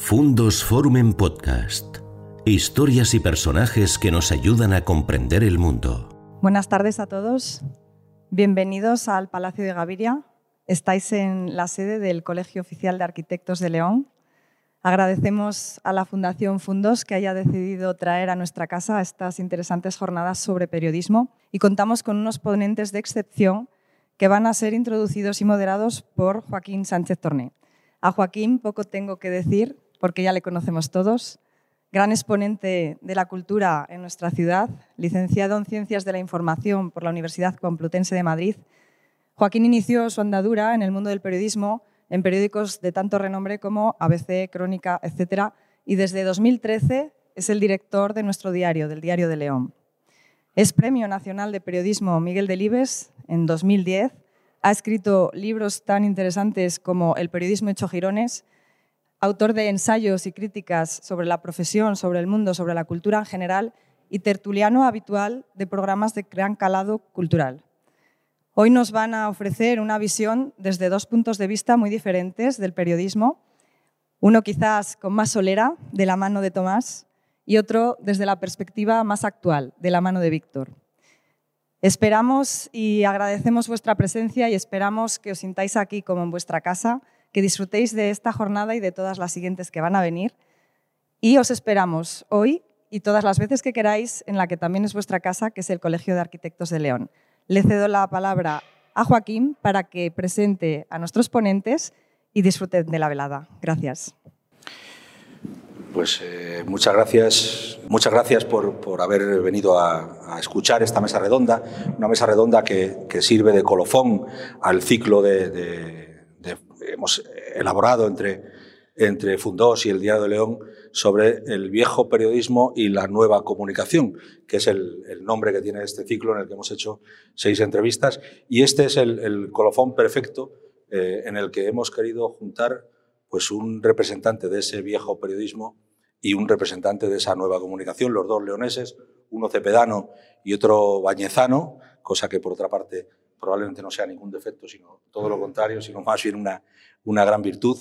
Fundos Forum Podcast. Historias y personajes que nos ayudan a comprender el mundo. Buenas tardes a todos. Bienvenidos al Palacio de Gaviria. Estáis en la sede del Colegio Oficial de Arquitectos de León. Agradecemos a la Fundación Fundos que haya decidido traer a nuestra casa estas interesantes jornadas sobre periodismo y contamos con unos ponentes de excepción que van a ser introducidos y moderados por Joaquín Sánchez Torné. A Joaquín poco tengo que decir porque ya le conocemos todos. Gran exponente de la cultura en nuestra ciudad, licenciado en Ciencias de la Información por la Universidad Complutense de Madrid, Joaquín inició su andadura en el mundo del periodismo en periódicos de tanto renombre como ABC, Crónica, etc. Y desde 2013 es el director de nuestro diario, del Diario de León. Es Premio Nacional de Periodismo Miguel Delibes en 2010. Ha escrito libros tan interesantes como El periodismo hecho girones, autor de ensayos y críticas sobre la profesión, sobre el mundo, sobre la cultura en general y tertuliano habitual de programas de gran calado cultural. Hoy nos van a ofrecer una visión desde dos puntos de vista muy diferentes del periodismo, uno quizás con más solera, de la mano de Tomás, y otro desde la perspectiva más actual, de la mano de Víctor. Esperamos y agradecemos vuestra presencia y esperamos que os sintáis aquí como en vuestra casa que disfrutéis de esta jornada y de todas las siguientes que van a venir. Y os esperamos hoy y todas las veces que queráis en la que también es vuestra casa, que es el Colegio de Arquitectos de León. Le cedo la palabra a Joaquín para que presente a nuestros ponentes y disfruten de la velada. Gracias. Pues eh, muchas gracias, muchas gracias por, por haber venido a, escuchar esta mesa redonda, una mesa redonda que, que sirve de colofón al ciclo de hemos elaborado entre, entre Fundós y el Diario de León sobre el viejo periodismo y la nueva comunicación, que es el, nombre que tiene este ciclo en el que hemos hecho seis entrevistas. Y este es el, el colofón perfecto eh, en el que hemos querido juntar pues, un representante de ese viejo periodismo y un representante de esa nueva comunicación, los dos leoneses, uno cepedano y otro bañezano, cosa que por otra parte probablemente no sea ningún defecto, sino todo lo contrario, sino más bien una, una gran virtud.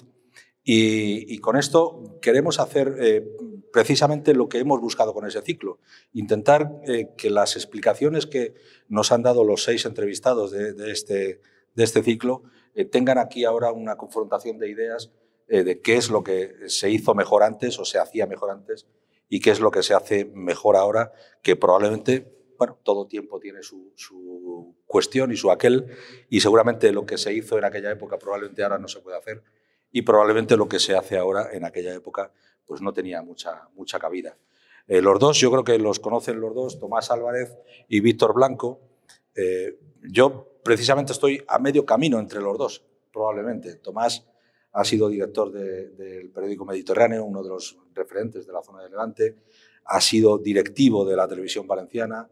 Y, y, con esto queremos hacer eh, precisamente lo que hemos buscado con ese ciclo, intentar eh, que las explicaciones que nos han dado los seis entrevistados de, de, este, de este, ciclo eh, tengan aquí ahora una confrontación de ideas de qué es lo que se hizo mejor antes o se hacía mejor antes y qué es lo que se hace mejor ahora, que probablemente bueno, todo tiempo tiene su, su, cuestión y su aquel, y seguramente lo que se hizo en aquella época probablemente ahora no se puede hacer, y probablemente lo que se hace ahora en aquella época pues no tenía mucha, mucha cabida. Eh, los dos, yo creo que los conocen los dos, Tomás Álvarez y Víctor Blanco. Eh, yo precisamente estoy a medio camino entre los dos, probablemente. Tomás ha sido director de, del periódico Mediterráneo, uno de los referentes de la zona de Levante, ha sido directivo de la televisión valenciana,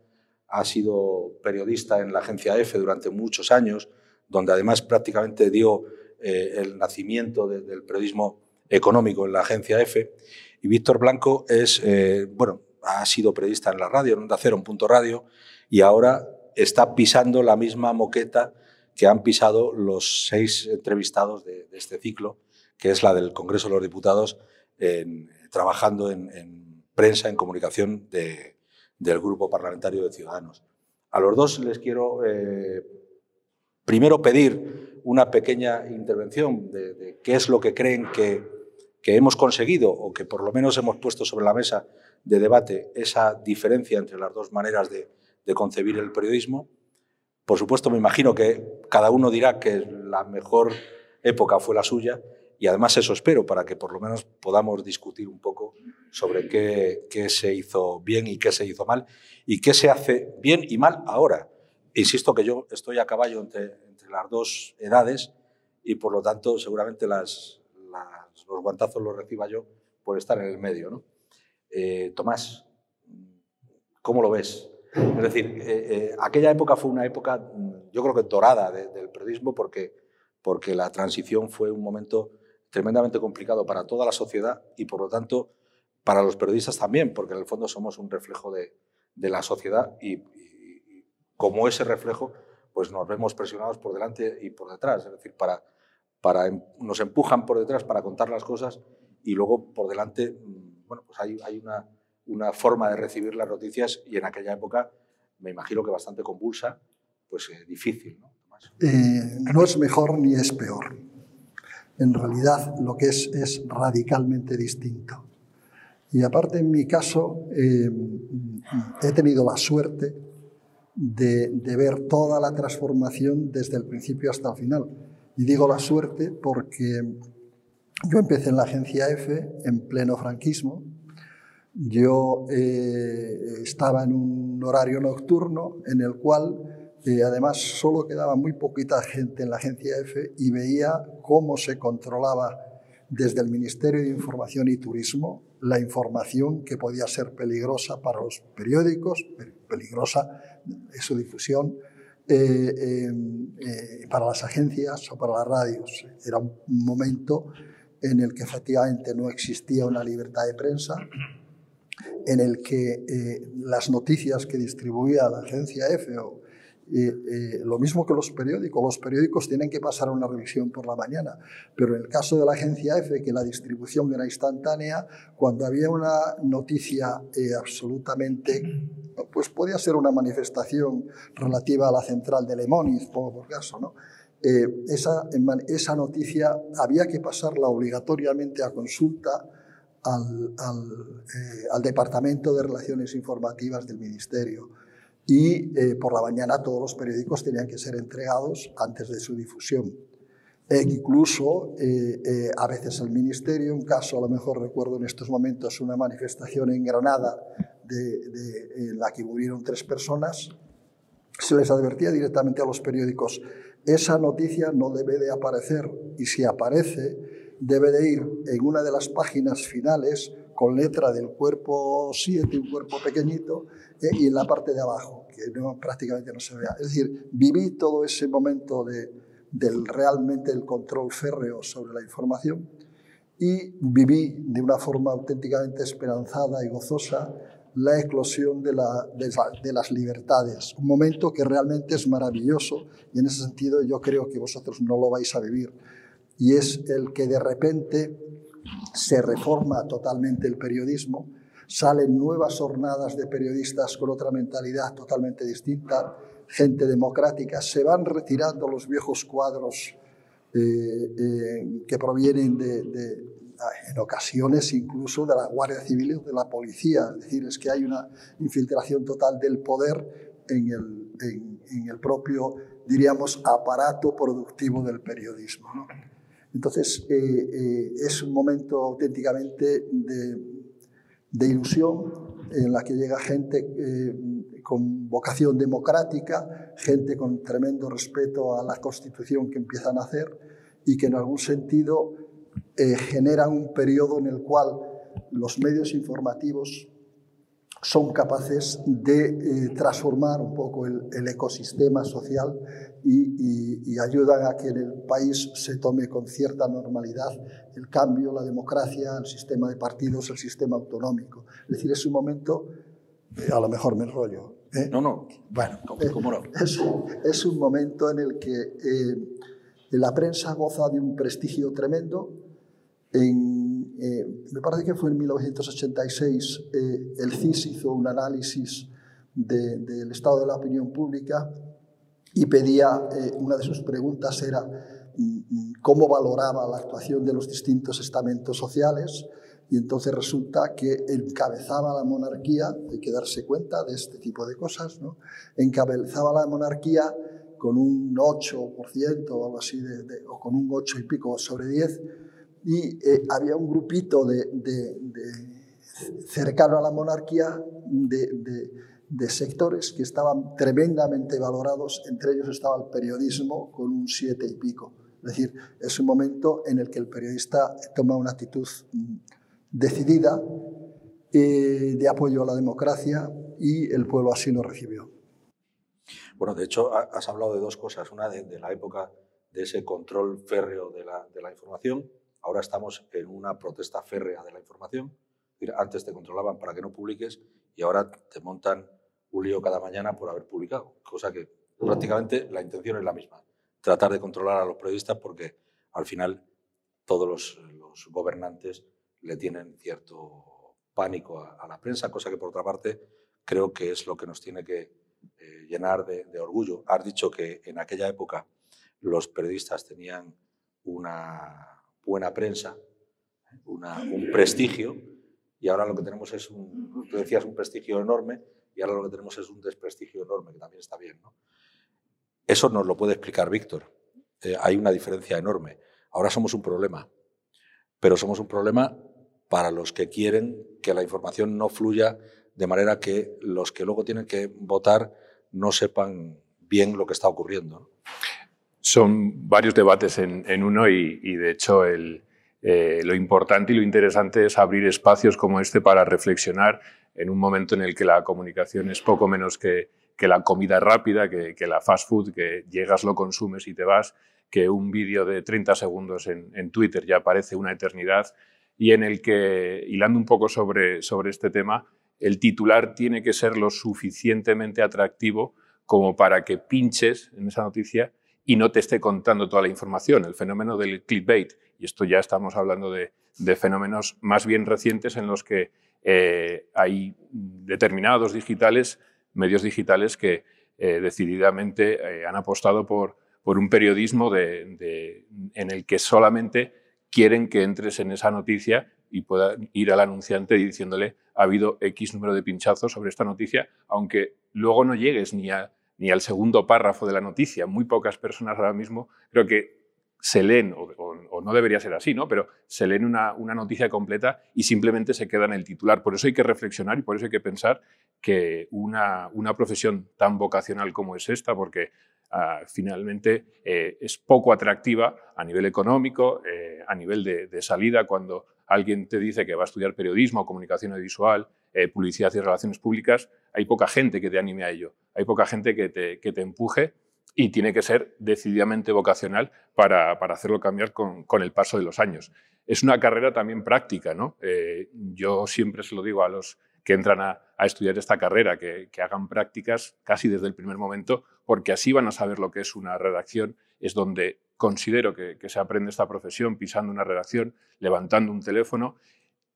ha sido periodista en la agencia EFE durante muchos años, donde además prácticamente dio eh, el nacimiento de, del periodismo económico en la agencia EFE. Y Víctor Blanco es, eh, bueno, ha sido periodista en la radio, en Onda Cero, Punto Radio, y ahora está pisando la misma moqueta que han pisado los seis entrevistados de, este ciclo, que es la del Congreso de los Diputados, en, trabajando en prensa, en comunicación de, del Grupo Parlamentario de Ciudadanos. A los dos les quiero eh, primero pedir una pequeña intervención de, qué es lo que creen que, que hemos conseguido o que por lo menos hemos puesto sobre la mesa de debate esa diferencia entre las dos maneras de concebir el periodismo. Por supuesto, me imagino que cada uno dirá que la mejor época fue la suya y además eso espero para que por lo menos podamos discutir un poco sobre qué, qué, se hizo bien y qué se hizo mal y qué se hace bien y mal ahora. Insisto que yo estoy a caballo entre, entre las dos edades y por lo tanto seguramente las, las, los guantazos los reciba yo por estar en el medio. ¿no? Eh, Tomás, ¿cómo lo ves? Es decir, eh, eh, aquella época fue una época, yo creo que dorada de, del periodismo porque, porque la transición fue un momento tremendamente complicado para toda la sociedad y por lo tanto para los periodistas también, porque en el fondo somos un reflejo de, la sociedad y, como ese reflejo pues nos vemos presionados por delante y por detrás, es decir, para, para, nos empujan por detrás para contar las cosas y luego por delante, mm, bueno, pues hay, una forma de recibir las noticias y en aquella época me imagino que bastante convulsa, pues eh, difícil, ¿no? Eh, no es mejor ni es peor. En realidad lo que es es radicalmente distinto. Y aparte en mi caso eh, he tenido la suerte de, ver toda la transformación desde el principio hasta el final. Y digo la suerte porque yo empecé en la agencia F en pleno franquismo. Yo eh, estaba en un horario nocturno en el cual eh, además solo quedaba muy poquita gente en la agencia F y veía cómo se controlaba desde el Ministerio de Información y Turismo la información que podía ser peligrosa para los periódicos, peligrosa en su difusión, eh, eh, para las agencias o para las radios. Era un momento en el que efectivamente no existía una libertad de prensa, en el que eh, las noticias que distribuía la agencia F o eh, lo mismo que los periódicos. Los periódicos tienen que pasar una revisión por la mañana, pero en el caso de la agencia F, que la distribución era instantánea, cuando había una noticia eh, absolutamente, pues podía ser una manifestación relativa a la central de Lemoniz, por caso, ¿no? Eh, esa, esa noticia había que pasarla obligatoriamente a consulta al, al, al Departamento de Relaciones Informativas del Ministerio y eh, por la mañana todos los periódicos tenían que ser entregados antes de su difusión. E incluso eh, eh, a veces el ministerio, un caso a lo mejor recuerdo en estos momentos una manifestación en Granada de, en la que murieron tres personas, se les advertía directamente a los periódicos, esa noticia no debe de aparecer y si aparece debe de ir en una de las páginas finales con letra del cuerpo 7, un cuerpo pequeñito, eh, y en la parte de abajo, que prácticamente no se vea. Es decir, viví todo ese momento de, del realmente el control férreo sobre la información y viví de una forma auténticamente esperanzada y gozosa la eclosión de, las libertades, un momento que realmente es maravilloso y en ese sentido yo creo que vosotros no lo vais a vivir. Y es el que de repente se reforma totalmente el periodismo, salen nuevas jornadas de periodistas con otra mentalidad totalmente distinta, gente democrática, se van retirando los viejos cuadros eh, eh, que provienen de, de, en ocasiones incluso de la Guardia Civil o de la policía, es decir, es que hay una infiltración total del poder en el, en, en el propio, diríamos, aparato productivo del periodismo. ¿no? Entonces, eh, eh, es un momento auténticamente de, de, ilusión en la que llega gente eh, con vocación democrática, gente con tremendo respeto a la Constitución que empiezan a hacer y que en algún sentido eh, generan un periodo en el cual los medios informativos son capaces de eh, transformar un poco el, el ecosistema social y, y, y, ayudan a que en el país se tome con cierta normalidad el cambio, la democracia, el sistema de partidos, el sistema autonómico. Es decir, es un momento, eh, a lo mejor me enrollo. ¿eh? No, no. Bueno, ¿cómo no? Es, es, un momento en el que eh, la prensa goza de un prestigio tremendo. En, eh, me parece que fue en 1986, eh, el CIS hizo un análisis del de, estado de la opinión pública y pedía, eh, una de sus preguntas era mm, mm, cómo valoraba la actuación de los distintos estamentos sociales y entonces resulta que encabezaba la monarquía, hay que darse cuenta de este tipo de cosas, ¿no? encabezaba la monarquía con un 8% o algo así, de, de, o con un 8 y pico sobre 10, y eh, había un grupito de, de, cercano a la monarquía de, sectores que estaban tremendamente valorados, entre ellos estaba el periodismo con un siete y pico. Es decir, es un momento en el que el periodista toma una actitud mm, decidida eh, de apoyo a la democracia y el pueblo así lo recibió. Bueno, de hecho, has hablado de dos cosas. Una de, de la época de ese control férreo de la, de la información Ahora estamos en una protesta férrea de la información. Antes te controlaban para que no publiques y ahora te montan un lío cada mañana por haber publicado, cosa que prácticamente la intención es la misma, tratar de controlar a los periodistas porque al final todos los, los gobernantes le tienen cierto pánico a, la prensa, cosa que por otra parte creo que es lo que nos tiene que eh, llenar de, orgullo. Has dicho que en aquella época los periodistas tenían una buena prensa, un prestigio, y ahora lo que tenemos es un, tú decías, un prestigio enorme, y ahora lo que tenemos es un desprestigio enorme, que también está bien. ¿no? Eso nos lo puede explicar Víctor. Eh, hay una diferencia enorme. Ahora somos un problema, pero somos un problema para los que quieren que la información no fluya de manera que los que luego tienen que votar no sepan bien lo que está ocurriendo. Son varios debates en, uno y, de hecho eh, lo importante y lo interesante es abrir espacios como este para reflexionar en un momento en el que la comunicación es poco menos que, la comida rápida, que, la fast food, que llegas, lo consumes y te vas, que un vídeo de 30 segundos en, Twitter ya parece una eternidad y en el que, hilando un poco sobre, sobre este tema, el titular tiene que ser lo suficientemente atractivo como para que pinches en esa noticia y no te esté contando toda la información. El fenómeno del clickbait, y esto ya estamos hablando de, fenómenos más bien recientes en los que eh, hay determinados digitales, medios digitales que eh, decididamente eh, han apostado por, un periodismo en el que solamente quieren que entres en esa noticia y pueda ir al anunciante diciéndole ha habido X número de pinchazos sobre esta noticia, aunque luego no llegues ni, ni al segundo párrafo de la noticia. Muy pocas personas ahora mismo creo que se leen, o, no debería ser así, ¿no? pero se leen una, una, noticia completa y simplemente se queda en el titular. Por eso hay que reflexionar y por eso hay que pensar que una, una profesión tan vocacional como es esta, porque ah, finalmente eh, es poco atractiva a nivel económico, eh, a nivel de, salida, cuando alguien te dice que va a estudiar periodismo, comunicación audiovisual, eh, publicidad y relaciones públicas, hay poca gente que te anime a ello, hay poca gente que te, que te empuje y tiene que ser decididamente vocacional para, para hacerlo cambiar con, con, el paso de los años. Es una carrera también práctica, ¿no? Eh, yo siempre se lo digo a los que entran a, a estudiar esta carrera, que, que, hagan prácticas casi desde el primer momento, porque así van a saber lo que es una redacción, es donde considero que, que se aprende esta profesión, pisando una redacción, levantando un teléfono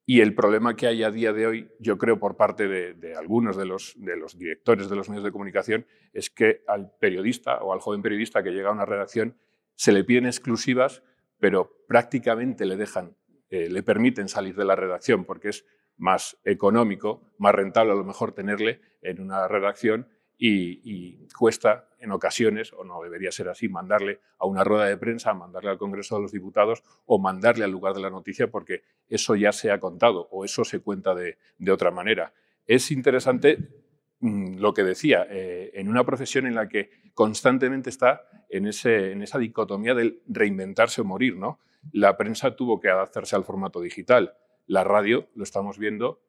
y el problema que hay a día de hoy, yo creo por parte de, algunos de los, de los, directores de los medios de comunicación, es que al periodista o al joven periodista que llega a una redacción se le piden exclusivas, pero prácticamente le dejan, eh, le permiten salir de la redacción porque es más económico, más rentable a lo mejor tenerle en una redacción y, cuesta en ocasiones, o no debería ser así, mandarle a una rueda de prensa, mandarle al Congreso de los Diputados o mandarle al lugar de la noticia porque eso ya se ha contado o eso se cuenta de, otra manera. Es interesante mm, lo que decía, eh, en una profesión en la que constantemente está en, ese, en esa dicotomía del reinventarse o morir. ¿no? La prensa tuvo que adaptarse al formato digital. La radio, lo estamos viendo,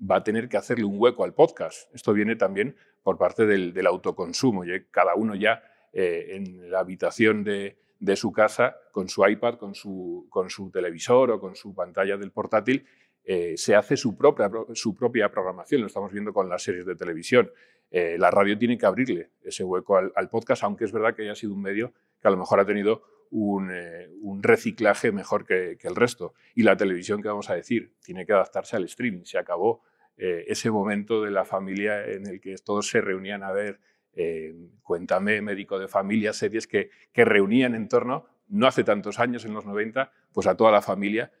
va a tener que hacerle un hueco al podcast. Esto viene también por parte del, autoconsumo. Cada uno ya eh, en la habitación de, su casa, con su iPad, con su, televisor o con su pantalla del portátil, eh, se hace su propia, su propia programación. Lo estamos viendo con las series de televisión. Eh, la radio tiene que abrirle ese hueco al, podcast, aunque es verdad que haya sido un medio que a lo mejor ha tenido un, reciclaje mejor que, que, el resto. Y la televisión, ¿qué vamos a decir? Tiene que adaptarse al streaming. Se acabó eh, ese momento de la familia en el que todos se reunían a ver eh, Cuéntame, Médico de Familia, series que, que, reunían en torno, no hace tantos años, en los 90, pues a toda la familia.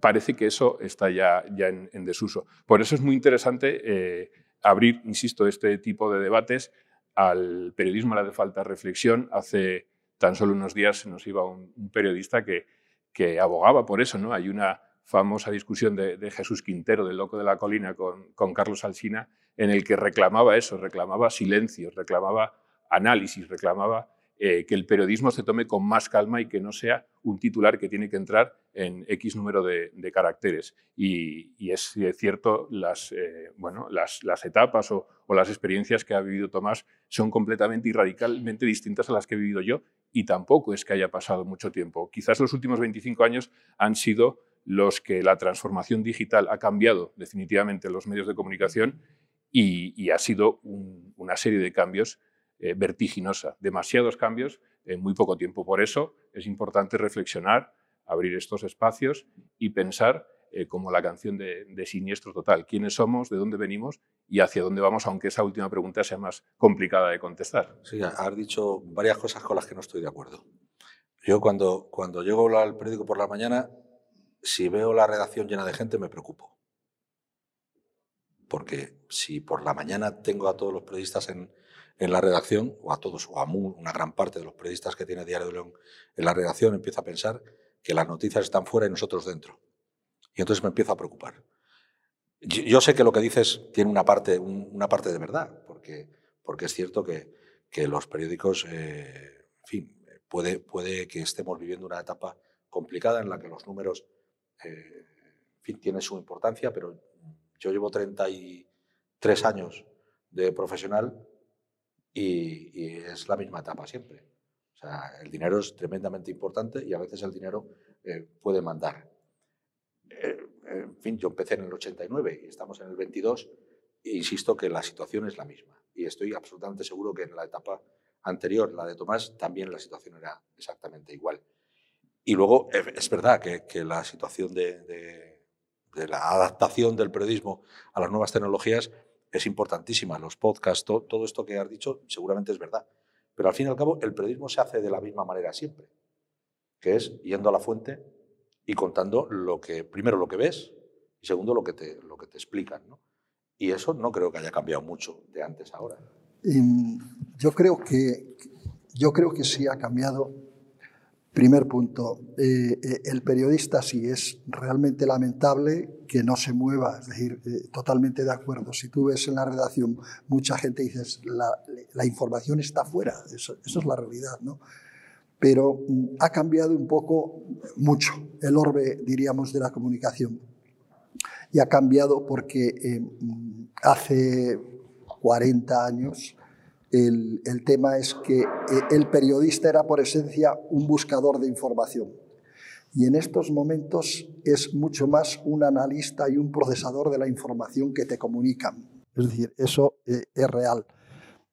Parece que eso está ya, ya en, desuso. Por eso es muy interesante eh, abrir, insisto, este tipo de debates. Al periodismo le hace falta reflexión. Hace tan solo unos días nos iba un, un periodista que, que abogaba por eso. ¿no? Hay una famosa discusión de, Jesús Quintero, del Loco de la Colina, con, Carlos Alsina, en el que reclamaba eso, reclamaba silencio, reclamaba análisis, reclamaba eh, que el periodismo se tome con más calma y que no sea un titular que tiene que entrar en X número de, caracteres. Y, es cierto, las, eh, bueno, las, etapas o, o, las experiencias que ha vivido Tomás son completamente y radicalmente distintas a las que he vivido yo y tampoco es que haya pasado mucho tiempo. Quizás los últimos 25 años han sido los que la transformación digital ha cambiado definitivamente los medios de comunicación y, ha sido una serie de cambios eh, vertiginosa, demasiados cambios en muy poco tiempo. Por eso es importante reflexionar, abrir estos espacios y pensar eh, como la canción de, Siniestro Total. ¿Quiénes somos? ¿De dónde venimos? ¿Y hacia dónde vamos? Aunque esa última pregunta sea más complicada de contestar. Sí, has dicho varias cosas con las que no estoy de acuerdo. Yo cuando, cuando llego al periódico por la mañana, si veo la redacción llena de gente, me preocupo. Porque si por la mañana tengo a todos los periodistas en, en la redacción, o a todos, o a una gran parte de los periodistas que tiene Diario de León en la redacción, empiezo a pensar que las noticias están fuera y nosotros dentro. Y entonces me empiezo a preocupar. Yo, sé que lo que dices tiene una parte, una parte de verdad, porque, porque es cierto que, que los periódicos, eh, en fin, puede, puede que estemos viviendo una etapa complicada en la que los números, eh, en fin, tienen su importancia, pero yo llevo 33 años de profesional y, es la misma etapa siempre. O sea, el dinero es tremendamente importante y a veces el dinero eh, puede mandar. Eh, en fin, yo empecé en el 89 y estamos en el 22 e insisto que la situación es la misma. Y estoy absolutamente seguro que en la etapa anterior, la de Tomás, también la situación era exactamente igual. Y luego es verdad que, que la situación de, de, de, la adaptación del periodismo a las nuevas tecnologías es importantísima. Los podcasts, todo esto que has dicho, seguramente es verdad. Pero al fin y al cabo, el periodismo se hace de la misma manera siempre, que es yendo a la fuente y contando lo que, primero lo que ves y segundo lo que te, lo que te explican. Y eso no creo que haya cambiado mucho de antes a ahora. yo, creo que, yo creo que sí ha cambiado Primer punto, eh, eh, el periodista sí es realmente lamentable que no se mueva, es decir, eh, totalmente de acuerdo. Si tú ves en la redacción mucha gente dices, la, la información está fuera, eso, es la realidad, ¿no? Pero mm, ha cambiado un poco, mucho, el orbe, diríamos, de la comunicación. Y ha cambiado porque mm, hace 40 años el, tema es que eh, el periodista era por esencia un buscador de información. Y en estos momentos es mucho más un analista y un procesador de la información que te comunican. Es decir, eso eh, es real.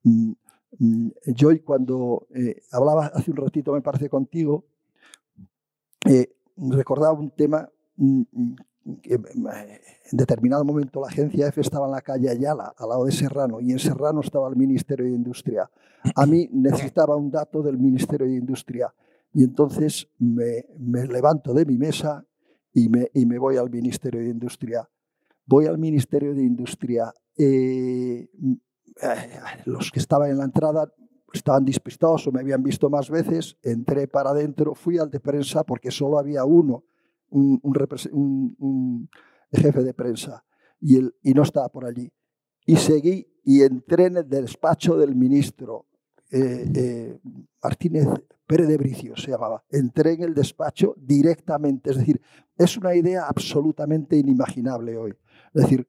Mm, mm, yo cuando eh, hablaba hace un ratito, me parece contigo, recordaba un tema mm, en determinado momento la agencia F estaba en la calle Ayala, al lado de Serrano, y en Serrano estaba el Ministerio de Industria. A mí necesitaba un dato del Ministerio de Industria y entonces me, levanto de mi mesa y me, voy al Ministerio de Industria. Voy al Ministerio de Industria. Eh, eh, los que estaban en la entrada estaban despistados o me habían visto más veces, entré para adentro, fui al de prensa porque solo había uno un, jefe de prensa y, y no estaba por allí. Y seguí y entré en el despacho del ministro eh, eh, Martínez Pérez de Bricio, se llamaba. Entré en el despacho directamente, es decir, es una idea absolutamente inimaginable hoy. Es decir,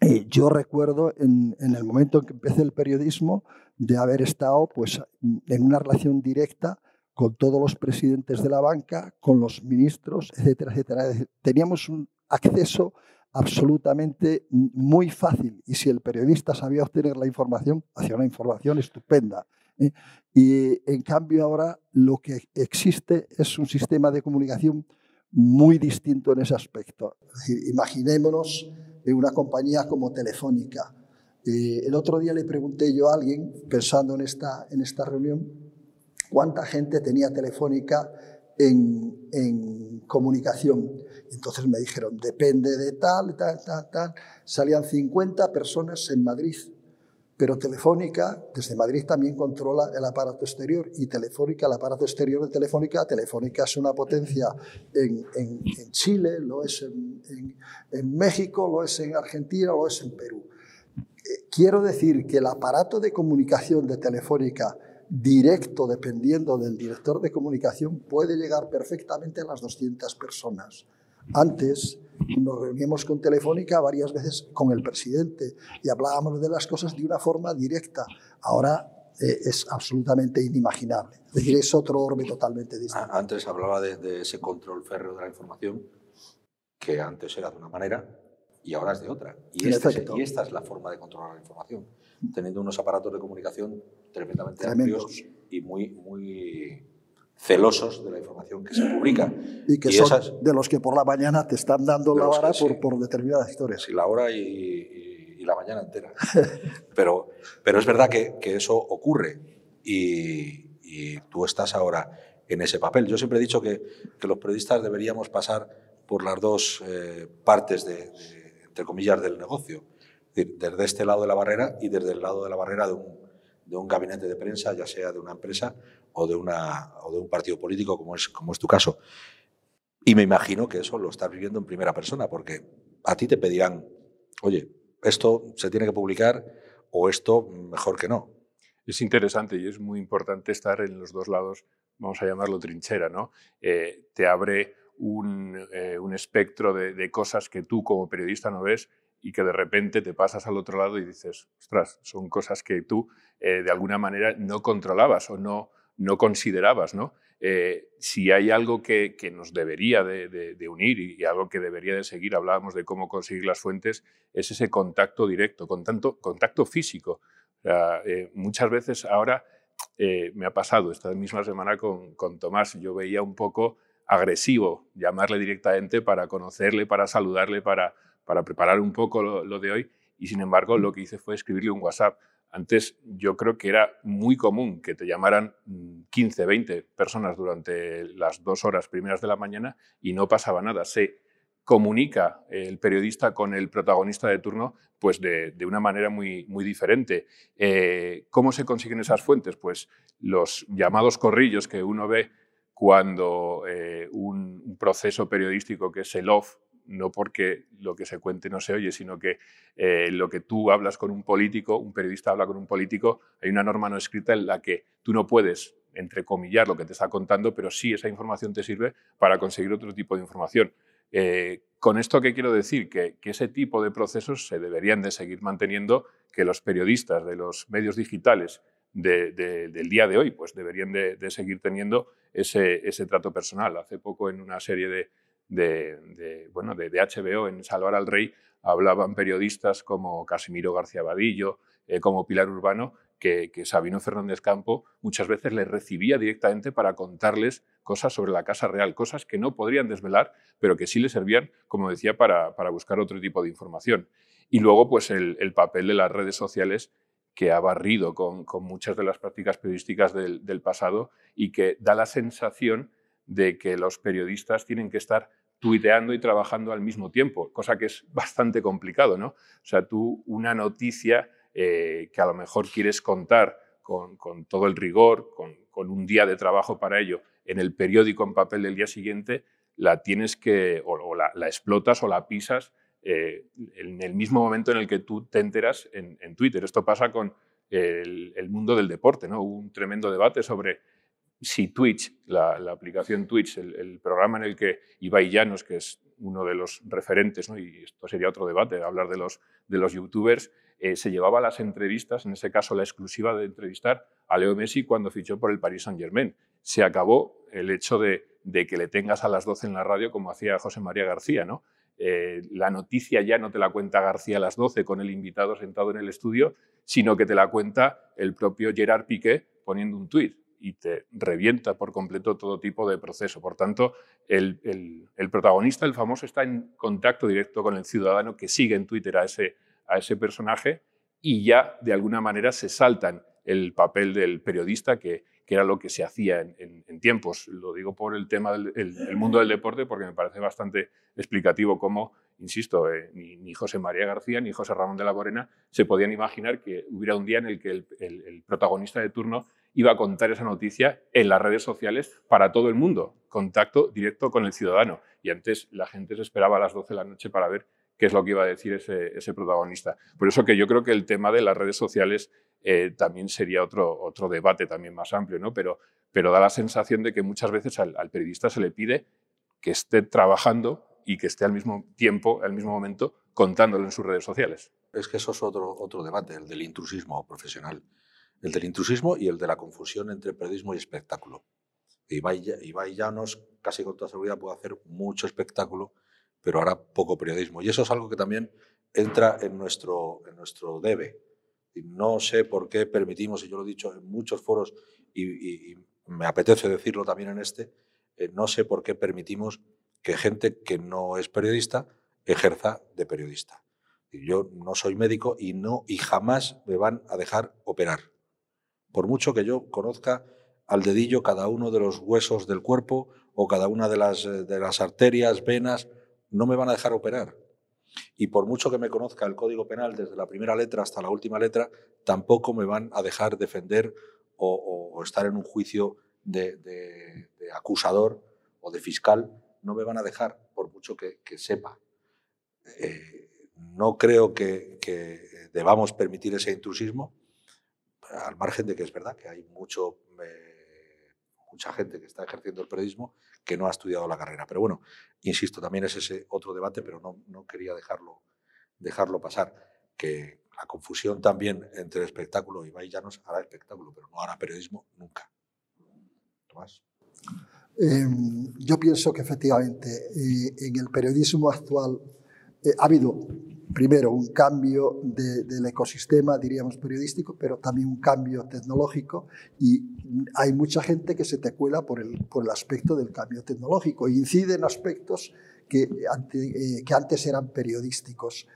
eh, yo recuerdo en, en, el momento en que empecé el periodismo de haber estado pues, en una relación directa con todos los presidentes de la banca, con los ministros, etcétera, etcétera. Teníamos un acceso absolutamente muy fácil y si el periodista sabía obtener la información, hacía una información estupenda. ¿eh? Y en cambio ahora lo que existe es un sistema de comunicación muy distinto en ese aspecto. imaginémonos una compañía como Telefónica. Eh, el otro día le pregunté yo a alguien, pensando en esta, en esta reunión, cuánta gente tenía telefónica en, en comunicación. Entonces me dijeron, depende de tal, tal, tal, tal. Salían 50 personas en Madrid, pero Telefónica, desde Madrid también controla el aparato exterior y Telefónica, el aparato exterior de Telefónica, Telefónica es una potencia en, en, en Chile, lo es en, en, México, lo es en Argentina, lo es en Perú. Eh, quiero decir que el aparato de comunicación de Telefónica directo, dependiendo del director de comunicación, puede llegar perfectamente a las 200 personas. Antes nos reuníamos con Telefónica varias veces con el presidente y hablábamos de las cosas de una forma directa. Ahora eh, es absolutamente inimaginable. Es decir, es otro orbe totalmente distinto. Antes hablaba de, ese control férreo de la información, que antes era de una manera y ahora es de otra. Y, este y esta es la forma de controlar la información, teniendo unos aparatos de comunicación tremendamente amplios y muy, muy celosos de la información que se publica. Y que son de los que por la mañana te están dando la vara por, por, determinadas historias. Sí, la hora y, y, la mañana entera. pero, pero es verdad que, que eso ocurre y, tú estás ahora en ese papel. Yo siempre he dicho que, que los periodistas deberíamos pasar por las dos eh, partes, de, entre comillas, del negocio. Desde este lado de la barrera y desde el lado de la barrera de un, de un gabinete de prensa, ya sea de una empresa o de, una, o de un partido político, como es, como es tu caso. Y me imagino que eso lo estás viviendo en primera persona, porque a ti te pedirán, oye, esto se tiene que publicar o esto mejor que no. Es interesante y es muy importante estar en los dos lados, vamos a llamarlo trinchera, ¿no? Eh, te abre un, eh, un espectro de, de, cosas que tú como periodista no ves y que de repente te pasas al otro lado y dices, ostras, son cosas que tú eh, de alguna manera no controlabas o no, no considerabas. ¿no? Eh, si hay algo que, que nos debería de, unir y, algo que debería de seguir, hablábamos de cómo conseguir las fuentes, es ese contacto directo, contacto, contacto físico. Eh, muchas veces ahora me ha pasado, esta misma semana con, con Tomás, yo veía un poco agresivo llamarle directamente para conocerle, para saludarle, para para preparar un poco lo, de hoy y sin embargo lo que hice fue escribirle un WhatsApp. Antes yo creo que era muy común que te llamaran 15, mm, 20 personas durante las dos horas primeras de la mañana y no pasaba nada. Se comunica el periodista con el protagonista de turno pues de, una manera muy, muy diferente. Eh, ¿Cómo se consiguen esas fuentes? Pues los llamados corrillos que uno ve cuando eh, un, un, proceso periodístico que es el off no porque lo que se cuente no se oye, sino que eh, lo que tú hablas con un político, un periodista habla con un político, hay una norma no escrita en la que tú no puedes entrecomillar lo que te está contando, pero sí esa información te sirve para conseguir otro tipo de información. Eh, con esto, ¿qué quiero decir? Que, ese tipo de procesos se deberían de seguir manteniendo, que los periodistas de los medios digitales del día de hoy pues deberían de, seguir teniendo ese, ese, trato personal. Hace poco en una serie de, bueno, de, HBO en Salvar al Rey hablaban periodistas como Casimiro García Vadillo, eh, como Pilar Urbano, que, Sabino Fernández Campo muchas veces les recibía directamente para contarles cosas sobre la Casa Real, cosas que no podrían desvelar, pero que sí les servían, como decía, para, buscar otro tipo de información. Y luego, pues el, papel de las redes sociales que ha barrido con, muchas de las prácticas periodísticas del pasado y que da la sensación de que los periodistas tienen que estar tuiteando y trabajando al mismo tiempo, cosa que es bastante complicado, ¿no? O sea, tú una noticia eh, que a lo mejor quieres contar con, todo el rigor, con, un día de trabajo para ello, en el periódico en papel del día siguiente, la tienes que, o, la, explotas o la pisas eh, en el mismo momento en el que tú te enteras en, Twitter. Esto pasa con el, el, mundo del deporte, ¿no? Hubo un tremendo debate sobre si Twitch, la, aplicación Twitch, el, programa en el que Ibai Llanos, que es uno de los referentes, y esto sería otro debate, hablar de los, de los youtubers, eh, se llevaba las entrevistas, en ese caso la exclusiva de entrevistar a Leo Messi cuando fichó por el Paris Saint-Germain. Se acabó el hecho de, que le tengas a las 12 en la radio como hacía José María García. ¿no? Eh, la noticia ya no te la cuenta García a las 12 con el invitado sentado en el estudio, sino que te la cuenta el propio Gerard Piqué poniendo un tuit y te revienta por completo todo tipo de proceso. Por tanto, el, protagonista, el famoso, está en contacto directo con el ciudadano que sigue en Twitter a ese, a ese personaje y ya de alguna manera se saltan el papel del periodista, que, que era lo que se hacía en, tiempos. Lo digo por el tema del mundo del deporte, porque me parece bastante explicativo cómo, insisto, eh, ni, José María García ni José Ramón de la Morena se podían imaginar que hubiera un día en el que el, el protagonista de turno iba a contar esa noticia en las redes sociales para todo el mundo, contacto directo con el ciudadano. Y antes la gente se esperaba a las 12 de la noche para ver qué es lo que iba a decir ese, protagonista. Por eso que yo creo que el tema de las redes sociales eh, también sería otro, otro debate también más amplio, ¿no? pero, pero da la sensación de que muchas veces al, periodista se le pide que esté trabajando y que esté al mismo tiempo, al mismo momento, contándolo en sus redes sociales. Es que eso es otro, otro debate, el del intrusismo profesional el del intrusismo y el de la confusión entre periodismo y espectáculo. Ibai, Ibai Llanos, casi con toda seguridad, puede hacer mucho espectáculo, pero hará poco periodismo. Y eso es algo que también entra en nuestro, en nuestro debe. Y no sé por qué permitimos, y yo lo he dicho en muchos foros, y, me apetece decirlo también en este, eh, no sé por qué permitimos que gente que no es periodista ejerza de periodista. Yo no soy médico y no y jamás me van a dejar operar. Por mucho que yo conozca al dedillo cada uno de los huesos del cuerpo o cada una de las, eh, de las arterias, venas, no me van a dejar operar. Y por mucho que me conozca el Código Penal desde la primera letra hasta la última letra, tampoco me van a dejar defender o, estar en un juicio de, acusador o de fiscal. No me van a dejar, por mucho que, sepa. Eh, no creo que, debamos permitir ese intrusismo, al margen de que es verdad que hay mucho, eh, mucha gente que está ejerciendo el periodismo que no ha estudiado la carrera. Pero bueno, insisto, también es ese otro debate, pero no, no quería dejarlo, dejarlo pasar. Que la confusión también entre el espectáculo y nos hará espectáculo, pero no hará periodismo nunca. Tomás. Em, yo pienso que efectivamente eh, en el periodismo actual eh, ha habido primero un cambio del ecosistema, diríamos, periodístico, pero también un cambio tecnológico y hay mucha gente que se te cuela por el, por el aspecto del cambio tecnológico incide en aspectos que, eh, que antes eran periodísticos.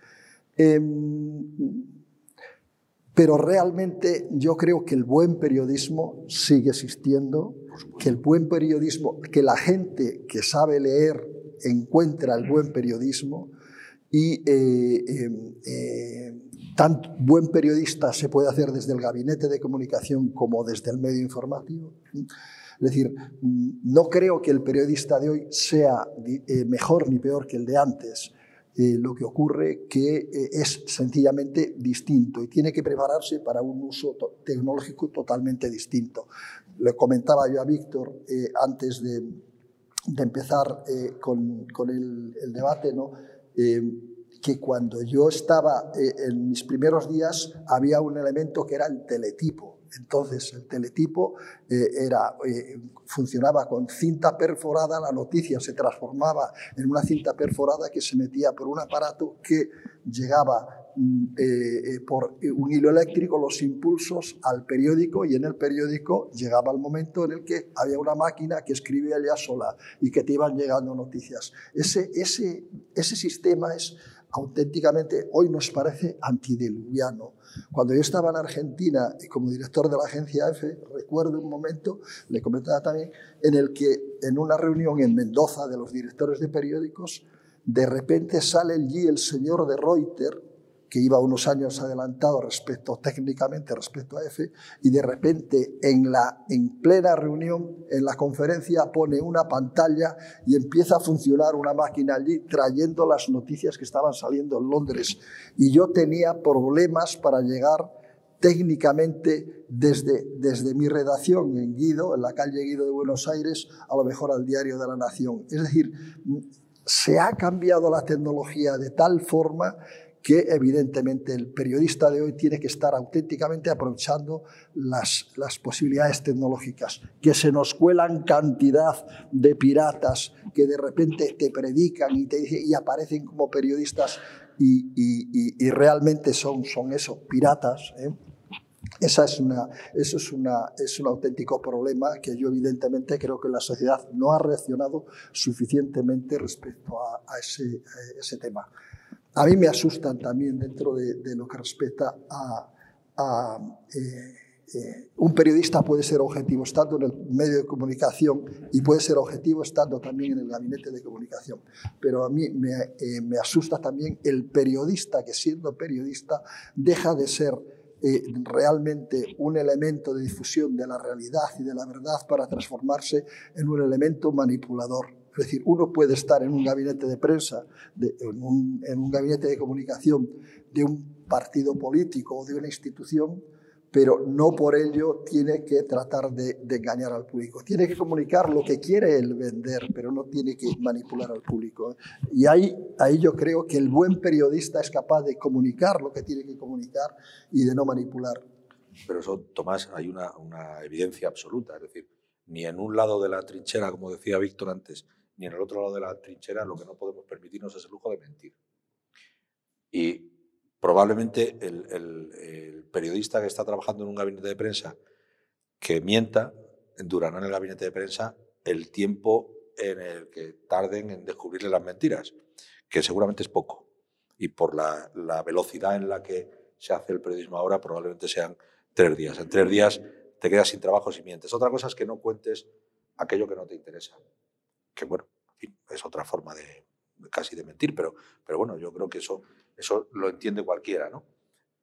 Em, pero realmente yo creo que el buen periodismo sigue existiendo, que el buen periodismo, que la gente que sabe leer encuentra el buen periodismo, y eh, em, eh, tan buen periodista se puede hacer desde el gabinete de comunicación como desde el medio informativo. Es decir, no creo que el periodista de hoy sea eh, mejor ni peor que el de antes. lo que ocurre que es sencillamente distinto y tiene que prepararse para un uso tecnológico totalmente distinto. Le comentaba yo a Víctor antes de, de empezar con, con el, el, debate, ¿no? Eh, que cuando yo estaba eh, en mis primeros días había un elemento que era el teletipo. Entonces el teletipo eh, era, funcionaba con cinta perforada, la noticia se transformaba en una cinta perforada que se metía por un aparato que llegaba eh, eh, por un hilo eléctrico los impulsos al periódico y en el periódico llegaba el momento en el que había una máquina que escribía ya sola y que te iban llegando noticias. Ese, ese, ese sistema es auténticamente, hoy nos parece antidiluviano. Cuando yo estaba en Argentina y como director de la agencia EFE, recuerdo un momento, le comentaba también, en el que en una reunión en Mendoza de los directores de periódicos, de repente sale allí el señor de Reuters que iba unos años adelantado respecto técnicamente respecto a EFE y de repente en la en plena reunión en la conferencia pone una pantalla y empieza a funcionar una máquina allí trayendo las noticias que estaban saliendo en Londres y yo tenía problemas para llegar técnicamente desde, desde mi redacción en Guido, en la calle Guido de Buenos Aires, a lo mejor al diario de la Nación. Es decir, se ha cambiado la tecnología de tal forma que evidentemente el periodista de hoy tiene que estar auténticamente aprovechando las, las posibilidades tecnológicas, que se nos cuelan cantidad de piratas que de repente te predican y, te, y aparecen como periodistas y, y, y realmente son, son eso, piratas. ¿eh? Esa es una, eso es, una, es un auténtico problema que yo evidentemente creo que la sociedad no ha reaccionado suficientemente respecto a, a, ese, a ese tema a mí me asustan también dentro de, lo que respecta a, eh, eh, un periodista puede ser objetivo estando en el medio de comunicación y puede ser objetivo estando también en el gabinete de comunicación. Pero a mí me, eh, me asusta también el periodista que siendo periodista deja de ser realmente un elemento de difusión de la realidad y de la verdad para transformarse en un elemento manipulador. Es decir, uno puede estar en un gabinete de prensa, en, un, gabinete de comunicación de un partido político o de una institución, pero no por ello tiene que tratar de, engañar al público. Tiene que comunicar lo que quiere él vender, pero no tiene que manipular al público. Y ahí, ahí yo creo que el buen periodista es capaz de comunicar lo que tiene que comunicar y de no manipular. Pero eso, Tomás, hay una, una evidencia absoluta. Es decir, ni en un lado de la trinchera, como decía Víctor antes, ni en el otro lado de la trinchera lo que no podemos permitirnos es el lujo de mentir. Y probablemente el, periodista que está trabajando en un gabinete de prensa que mienta durará en el gabinete de prensa el tiempo en el que tarden en descubrirle las mentiras, que seguramente es poco. Y por la, velocidad en la que se hace el periodismo ahora, probablemente sean tres días. En tres días te quedas sin trabajo si mientes. Otra cosa es que no cuentes aquello que no te interesa. Que bueno, es otra forma de casi de mentir, pero, pero bueno, yo creo que eso, eso lo entiende cualquiera, ¿no?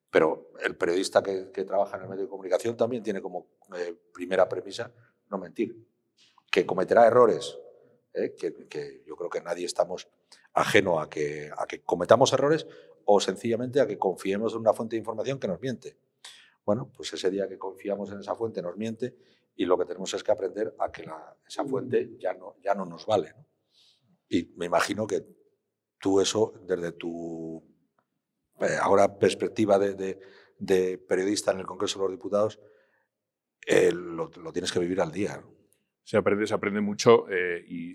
Pero el periodista que, trabaja en el medio de comunicación también tiene como eh, primera premisa no mentir. Que cometerá errores, ¿eh? que, yo creo que nadie estamos ajeno a que, a que cometamos errores o sencillamente a que confiemos en una fuente de información que nos miente. Bueno, pues ese día que confiamos en esa fuente nos miente y lo que tenemos es que aprender a que esa fuente ya no, ya no nos vale. Y me imagino que tú eso, desde tu eh, ahora perspectiva de, periodista en el Congreso de los Diputados, eh, lo, tienes que vivir al día. Se aprende, se aprende mucho eh, y,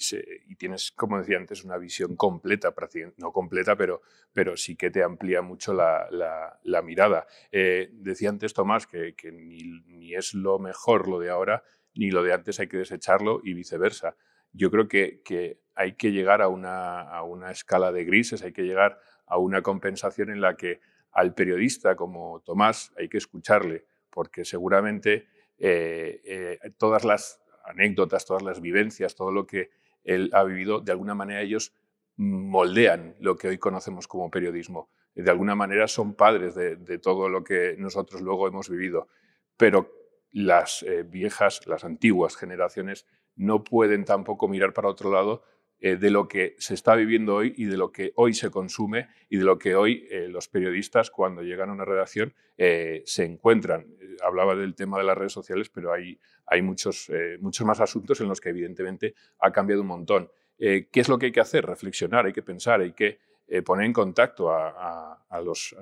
tienes, como decía antes, una visión completa, no completa, pero, pero sí que te amplía mucho la, mirada. decía antes Tomás que, ni, es lo mejor lo de ahora, ni lo de antes hay que desecharlo y viceversa. Yo creo que, que hay que llegar a una, a una escala de grises, hay que llegar a una compensación en la que al periodista como Tomás hay que escucharle, porque seguramente eh, eh, todas las anécdotas, todas las vivencias, todo lo que él ha vivido, de alguna manera ellos moldean lo que hoy conocemos como periodismo. De alguna manera son padres de, todo lo que nosotros luego hemos vivido. Pero las eh, viejas, las antiguas generaciones no pueden tampoco mirar para otro lado eh, de lo que se está viviendo hoy y de lo que hoy se consume y de lo que hoy eh, los periodistas cuando llegan a una redacción eh, se encuentran. hablaba del tema de las redes sociales, pero hay, hay muchos, muchos más asuntos en los que evidentemente ha cambiado un montón. ¿Qué es lo que hay que hacer? Reflexionar, hay que pensar, hay que poner en contacto a, los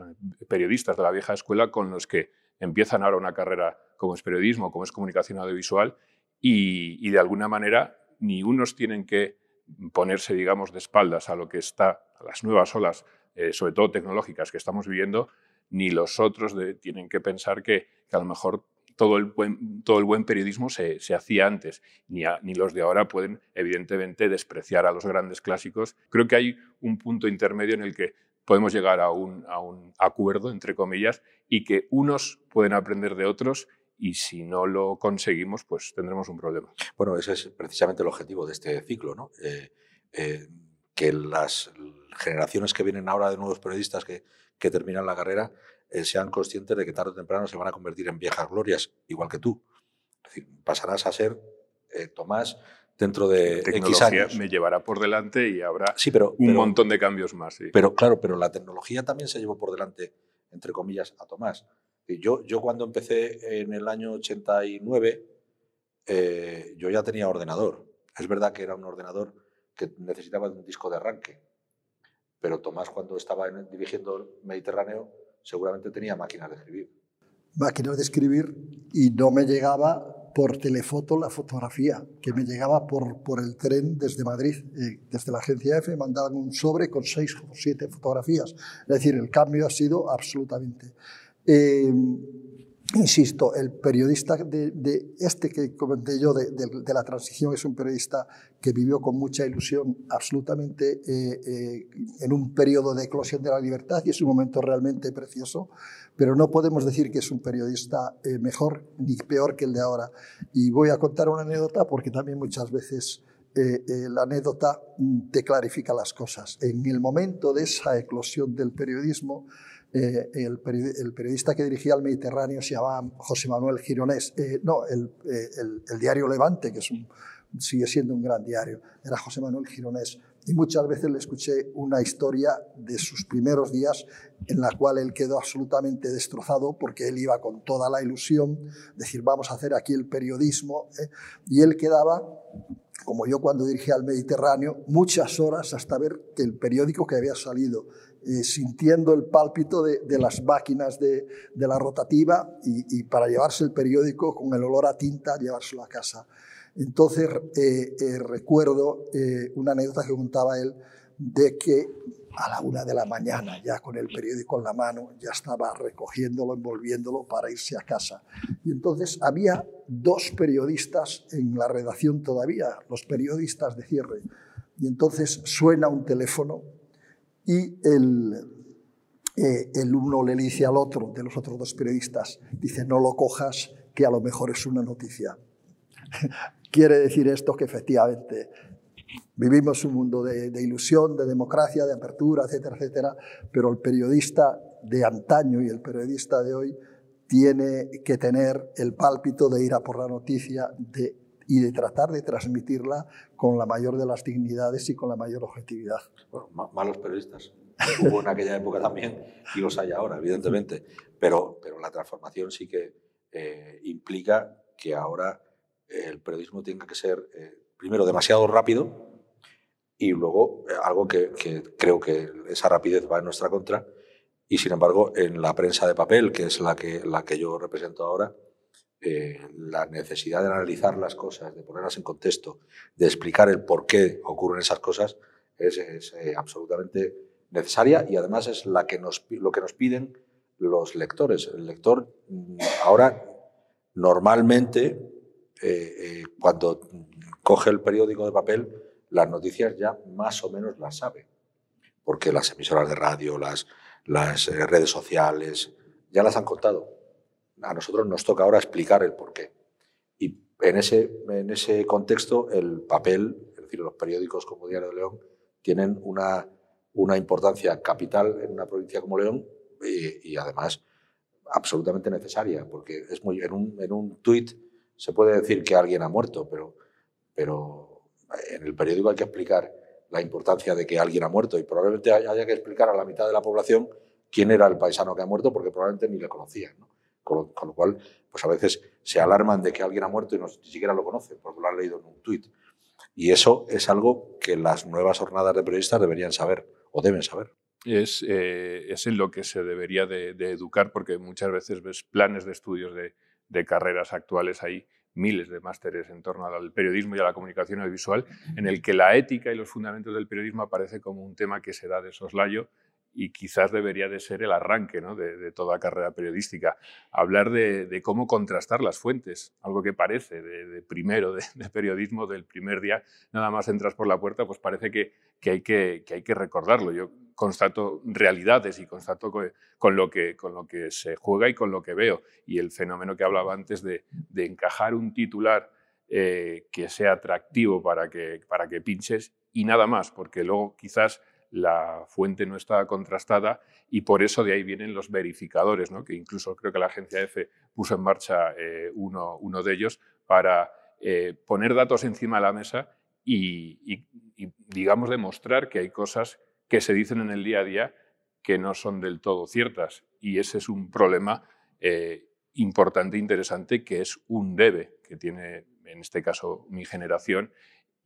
periodistas de la vieja escuela con los que empiezan ahora una carrera como es periodismo, como es comunicación audiovisual y, y de alguna manera ni unos tienen que ponerse, digamos, de espaldas a lo que está, a las nuevas olas, eh, sobre todo tecnológicas, que estamos viviendo, ni los otros tienen que pensar que, a lo mejor todo el buen, todo el buen periodismo se, hacía antes, ni, ni, los de ahora pueden, evidentemente, despreciar a los grandes clásicos. Creo que hay un punto intermedio en el que podemos llegar a un, a un acuerdo, entre comillas, y que unos pueden aprender de otros y si no lo conseguimos, pues tendremos un problema. Bueno, ese es precisamente el objetivo de este ciclo, ¿no? Eh, eh, que las generaciones que vienen ahora de nuevos periodistas que, que terminan la carrera eh, sean conscientes de que tarde o temprano se van a convertir en viejas glorias, igual que tú. Es decir, pasarás a ser Tomás dentro de X años. me llevará por delante y habrá sí, pero, un montón de cambios más. Sí. Pero claro, pero la tecnología también se llevó por delante, entre comillas, a Tomás. Yo, yo cuando empecé en el año 89, eh, yo ya tenía ordenador. Es verdad que era un ordenador que necesitaba un disco de arranque, pero Tomás cuando estaba dirigiendo Mediterráneo seguramente tenía máquinas de escribir. Máquinas de escribir y no me llegaba por telefoto la fotografía, que me llegaba por, por el tren desde Madrid. Eh, desde la agencia F mandaban un sobre con seis o siete fotografías. Es decir, el cambio ha sido absolutamente... Eh, insisto, el periodista de, este que comenté yo de, la transición es un periodista que vivió con mucha ilusión absolutamente eh, eh, en un periodo de eclosión de la libertad y es un momento realmente precioso, pero no podemos decir que es un periodista mejor ni peor que el de ahora. Y voy a contar una anécdota porque también muchas veces la anécdota mm, te clarifica las cosas. En el momento de esa eclosión del periodismo, eh, el, periodista que dirigía el Mediterráneo se llamaba José Manuel Gironés. Eh, no, eh, el, diario Levante, que sigue siendo un gran diario, era José Manuel Gironés. Y muchas veces le escuché una historia de sus primeros días en la cual él quedó absolutamente destrozado porque él iba con toda la ilusión, decir, vamos a hacer aquí el periodismo, y él quedaba como yo cuando dirigía al Mediterráneo, muchas horas hasta ver que el periódico que había salido eh, sintiendo el pálpito de, las máquinas de, la rotativa y, para llevarse el periódico con el olor a tinta, llevárselo a casa. Entonces eh, eh, recuerdo una anécdota que contaba él de que a la una de la mañana, ya con el periódico en la mano, ya estaba recogiéndolo, envolviéndolo para irse a casa. Y entonces había dos periodistas en la redacción todavía, los periodistas de cierre. Y entonces suena un teléfono y el, eh, el uno le dice al otro, de los otros dos periodistas, dice, no lo cojas, que a lo mejor es una noticia. Quiere decir esto que efectivamente Vivimos un mundo de, ilusión, de democracia, de apertura, etcétera, etcétera, pero el periodista de antaño y el periodista de hoy tiene que tener el pálpito de ir a por la noticia y de tratar de transmitirla con la mayor de las dignidades y con la mayor objetividad. Bueno, malos periodistas. Hubo en aquella época también y los hay ahora, evidentemente, pero, pero la transformación sí que eh, implica que ahora el periodismo tenga que ser, eh, primero, demasiado rápido, y luego eh, algo que, creo que esa rapidez va en nuestra contra y sin embargo en la prensa de papel, que es la que, la que yo represento ahora, eh, la necesidad de analizar las cosas, de ponerlas en contexto, de explicar el por qué ocurren esas cosas, es, eh, absolutamente necesaria y además es la que nos, lo que nos piden los lectores. El lector mm, ahora normalmente cuando coge el periódico de papel las noticias ya más o menos las sabe, porque las emisoras de radio, las, eh, redes sociales, ya las han contado. A nosotros nos toca ahora explicar el porqué. Y en ese, en ese contexto, el papel, es decir, los periódicos como Diario de León, tienen una, una importancia capital en una provincia como León y, además absolutamente necesaria, porque es muy, en un, en un tuit se puede decir que alguien ha muerto, pero, pero en el periódico hay que explicar la importancia de que alguien ha muerto y probablemente haya que explicar a la mitad de la población quién era el paisano que ha muerto porque probablemente ni le conocían. Con, lo, cual, pues a veces se alarman de que alguien ha muerto y ni siquiera lo conocen porque lo han leído en un tuit. Y eso es algo que las nuevas jornadas de periodistas deberían saber o deben saber. Es, eh, es en lo que se debería de, educar porque muchas veces ves planes de estudios de, de carreras actuales ahí miles de másteres en torno al periodismo y a la comunicación audiovisual, en el que la ética y los fundamentos del periodismo aparece como un tema que se da de soslayo y quizás debería de ser el arranque ¿no? de, toda carrera periodística. Hablar de, cómo contrastar las fuentes, algo que parece de, primero, de, periodismo del primer día, nada más entras por la puerta, pues parece que, hay, que, que hay que recordarlo. Yo constato realidades y constato con lo, que, con lo que se juega y con lo que veo. Y el fenómeno que hablaba antes de, encajar un titular eh, que sea atractivo para que, para que pinches y nada más, porque luego quizás la fuente no está contrastada y por eso de ahí vienen los verificadores, ¿no? que incluso creo que la agencia EFE puso en marcha eh, uno, de ellos para eh, poner datos encima de la mesa y, y, digamos, demostrar que hay cosas que se dicen en el día a día que no son del todo ciertas. Y ese es un problema eh, importante e interesante que es un debe que tiene, en este caso, mi generación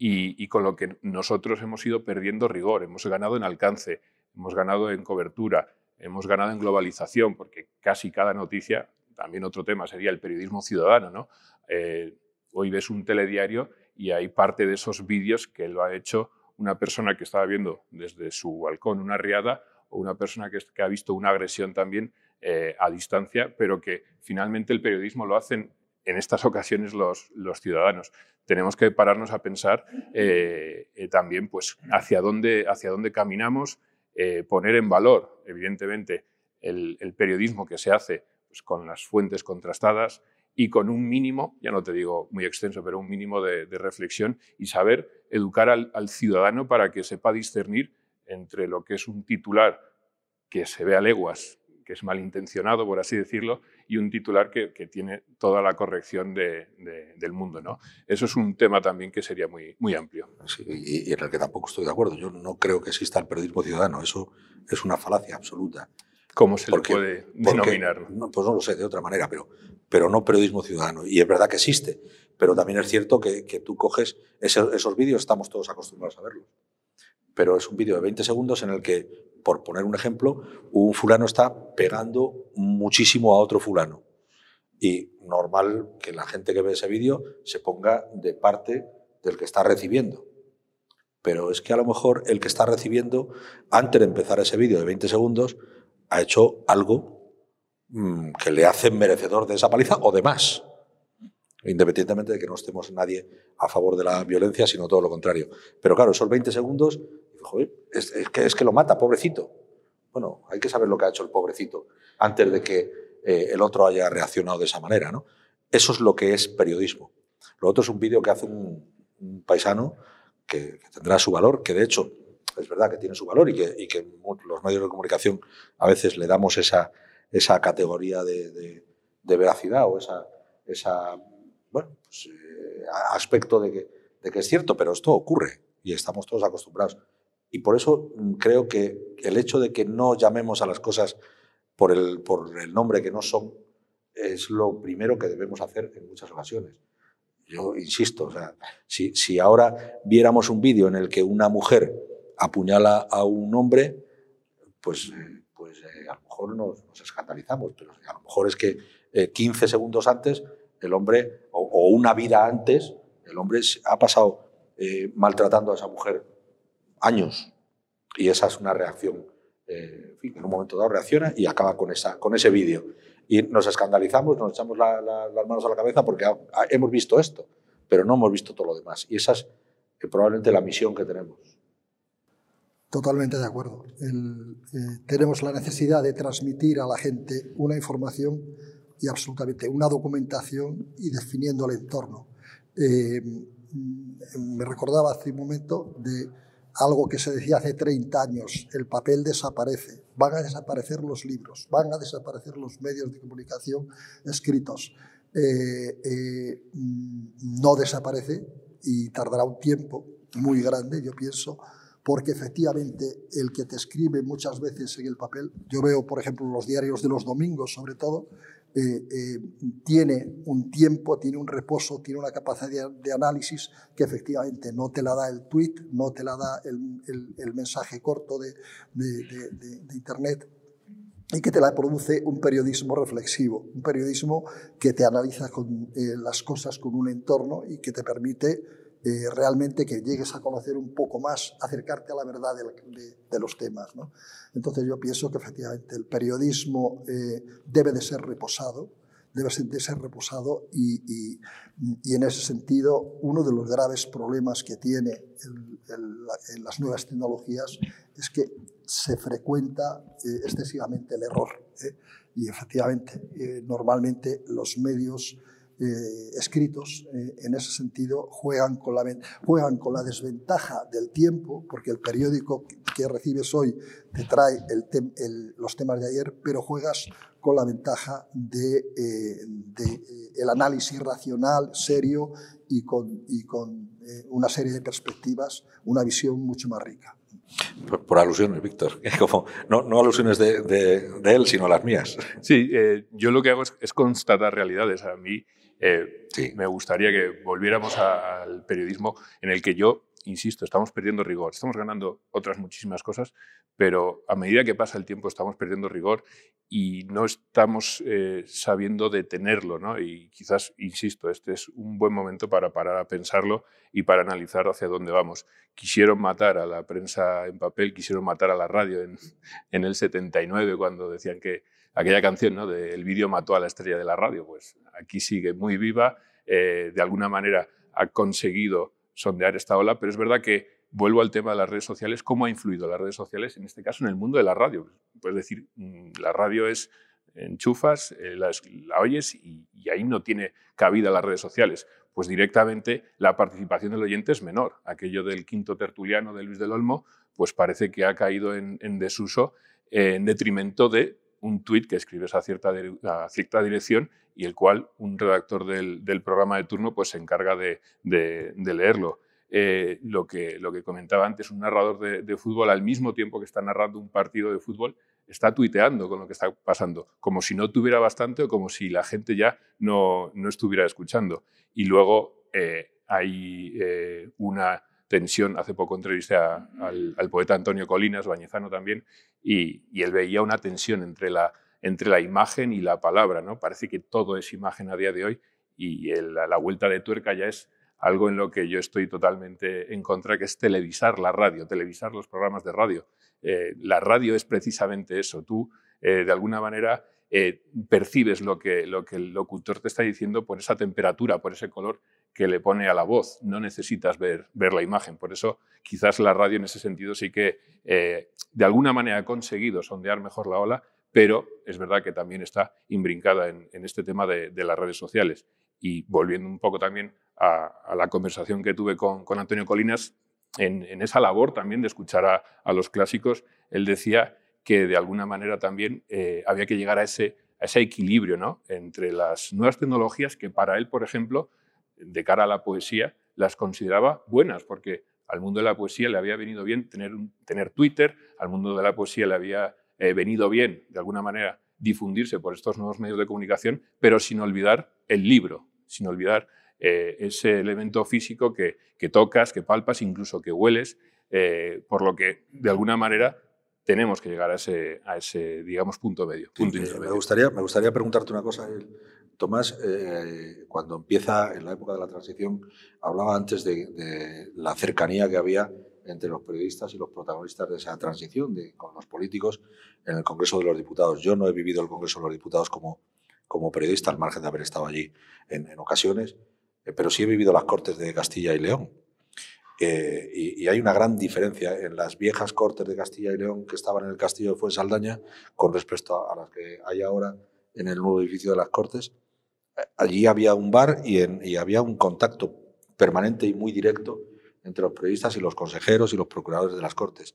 y, con lo que nosotros hemos ido perdiendo rigor. Hemos ganado en alcance, hemos ganado en cobertura, hemos ganado en globalización, porque casi cada noticia, también otro tema sería el periodismo ciudadano. ¿no? Eh, hoy ves un telediario y hay parte de esos vídeos que lo ha hecho una persona que estaba viendo desde su balcón una riada o una persona que, ha visto una agresión también eh, a distancia, pero que finalmente el periodismo lo hacen en estas ocasiones los, ciudadanos. Tenemos que pararnos a pensar eh, eh, también pues, hacia, dónde, hacia dónde caminamos, poner en valor, evidentemente, el, periodismo que se hace pues, con las fuentes contrastadas, y con un mínimo, ya no te digo muy extenso, pero un mínimo de, reflexión y saber educar al, ciudadano para que sepa discernir entre lo que es un titular que se ve a leguas, que es malintencionado, por así decirlo, y un titular que, tiene toda la corrección del mundo. ¿no? Eso es un tema también que sería muy, muy amplio. y, y en el que tampoco estoy de acuerdo. Yo no creo que exista el periodismo ciudadano. Eso es una falacia absoluta. ¿Cómo se le puede denominar? pues no lo sé, de otra manera, pero, pero no periodismo ciudadano. Y es verdad que existe, pero también es cierto que, que tú coges esos vídeos, estamos todos acostumbrados a verlos. Pero es un vídeo de 20 segundos en el que, por poner un ejemplo, un fulano está pegando muchísimo a otro fulano. Y normal que la gente que ve ese vídeo se ponga de parte del que está recibiendo. pero es que a lo mejor el que está recibiendo, antes de empezar ese vídeo de 20 segundos, ha hecho algo mm, que le hace merecedor de esa paliza o de más. Independientemente de que no estemos nadie a favor de la violencia, sino todo lo contrario. Pero claro, esos 20 segundos, es, que, es que lo mata, pobrecito. Bueno, hay que saber lo que ha hecho el pobrecito antes de que eh, el otro haya reaccionado de esa manera. ¿no? Eso es lo que es periodismo. Lo otro es un vídeo que hace un, paisano que, tendrá su valor, que de hecho es verdad que tiene su valor y que, los medios de comunicación a veces le damos esa, esa categoría de, veracidad o esa bueno, pues, eh, aspecto de que, de que es cierto, pero esto ocurre y estamos todos acostumbrados. Y por eso mm, creo que el hecho de que no llamemos a las cosas por el, por el nombre que no son es lo primero que debemos hacer en muchas ocasiones. Yo insisto, o sea, si, si ahora viéramos un vídeo en el que una mujer apuñala a un hombre, pues, pues eh, a lo mejor nos, escandalizamos, pero a lo mejor es que 15 eh, segundos antes el hombre, una vida antes, el hombre ha pasado eh, maltratando a esa mujer años. Y esa es una reacción. fin, en un momento dado reacciona y acaba con, esa, con ese vídeo y nos escandalizamos, nos echamos las manos a la cabeza porque hemos visto esto, pero no hemos visto todo lo demás. Y esa es eh, probablemente la misión que tenemos. Totalmente de acuerdo. Eh, tenemos la necesidad de transmitir a la gente una información y absolutamente una documentación y definiendo el entorno. Eh, me recordaba hace un momento de algo que se decía hace 30 años, el papel desaparece, van a desaparecer los libros, van a desaparecer los medios de comunicación escritos. Eh, eh, no desaparece y tardará un tiempo muy grande, yo pienso, porque efectivamente el que te escribe muchas veces en el papel, yo veo, por ejemplo, los diarios de los domingos sobre todo, eh, eh, tiene un tiempo, tiene un reposo, tiene una capacidad de, análisis que efectivamente no te la da el tweet, no te la da el, mensaje corto de, Internet y que te la produce un periodismo reflexivo, un periodismo que te analiza con, eh, las cosas con un entorno y que te permite eh, realmente que llegues a conocer un poco más, acercarte a la verdad de, los temas. ¿no? Entonces yo pienso que efectivamente el periodismo eh, debe de ser reposado, debe de ser reposado y, y, en ese sentido uno de los graves problemas que tiene en las nuevas tecnologías es que se frecuenta eh, excesivamente el error. Y efectivamente, normalmente los medios eh, escritos eh, en ese sentido juegan con, la, juegan con la desventaja del tiempo, porque el periódico que recibes hoy te trae el los temas de ayer, pero juegas con la ventaja de, eh, el análisis racional, serio y con, y con una serie de perspectivas, una visión mucho más rica. Por, alusiones, Víctor. Como, no, no alusiones de, de, él, sino las mías. Sí, yo lo que hago es, es constatar realidades. A mí eh, sí. Me gustaría que volviéramos al periodismo en el que yo, insisto, estamos perdiendo rigor, estamos ganando otras muchísimas cosas, pero a medida que pasa el tiempo estamos perdiendo rigor y no estamos eh, sabiendo detenerlo. ¿no? Y quizás, insisto, este es un buen momento para parar a pensarlo y para analizar hacia dónde vamos. Quisieron matar a la prensa en papel, quisieron matar a la radio en, en el 79 cuando decían que aquella canción ¿no? de El vídeo mató a la estrella de la radio, pues aquí sigue muy viva, eh, de alguna manera ha conseguido sondear esta ola, pero es verdad que vuelvo al tema de las redes sociales, cómo ha influido las redes sociales, en este caso en el mundo de la radio. Puedes decir, mm, la radio es enchufas, eh, la, oyes y, ahí no tiene cabida las redes sociales. Pues directamente la participación del oyente es menor. Aquello del quinto tertuliano de Luis del Olmo, pues parece que ha caído en, desuso en detrimento de un tuit que escribes a cierta, cierta dirección y el cual un redactor del, programa de turno pues, se encarga de, leerlo. Eh, lo, que, lo que comentaba antes, un narrador de, fútbol al mismo tiempo que está narrando un partido de fútbol, está tuiteando con lo que está pasando, como si no tuviera bastante o como si la gente ya no, no estuviera escuchando. Y luego eh, hay eh, una tensión. Hace poco entrevisté al, poeta Antonio Colinas, bañezano también, y, él veía una tensión entre la, entre la imagen y la palabra. ¿no? Parece que todo es imagen a día de hoy y la, vuelta de tuerca ya es algo en lo que yo estoy totalmente en contra, que es televisar la radio, televisar los programas de radio. Eh, la radio es precisamente eso. Tú, eh, de alguna manera, eh, percibes lo que, lo que el locutor te está diciendo por esa temperatura, por ese color que le pone a la voz. No necesitas ver, ver la imagen. Por eso, quizás la radio en ese sentido sí que de alguna manera ha conseguido sondear mejor la ola, pero es verdad que también está imbrincada en, este tema de, las redes sociales. Y volviendo un poco también a, la conversación que tuve con, Antonio Colinas, en, esa labor también de escuchar a, los clásicos, él decía que de alguna manera también eh, había que llegar a ese, a ese equilibrio ¿no? entre las nuevas tecnologías que para él, por ejemplo, de cara a la poesía, las consideraba buenas, porque al mundo de la poesía le había venido bien tener, tener Twitter, al mundo de la poesía le había eh, venido bien, de alguna manera, difundirse por estos nuevos medios de comunicación, pero sin olvidar el libro, sin olvidar eh, ese elemento físico que, tocas, que palpas, incluso que hueles, eh, por lo que, de alguna manera, tenemos que llegar a ese, a ese digamos, punto medio. me, gustaría, me gustaría preguntarte una cosa. Tomás, cuando empieza en la época de la transición, hablaba antes de la cercanía que había entre los periodistas y los protagonistas de esa transición de, con los políticos en el Congreso de los Diputados. Yo no he vivido el Congreso de los Diputados como, como periodista, al margen de haber estado allí en, en ocasiones, eh, pero sí he vivido las Cortes de Castilla y León. Eh, y, hay una gran diferencia en las viejas Cortes de Castilla y León que estaban en el Castillo de Fuensaldaña con respecto a, las que hay ahora en el nuevo edificio de las Cortes. Allí había un bar y, había un contacto permanente y muy directo entre los periodistas y los consejeros y los procuradores de las Cortes.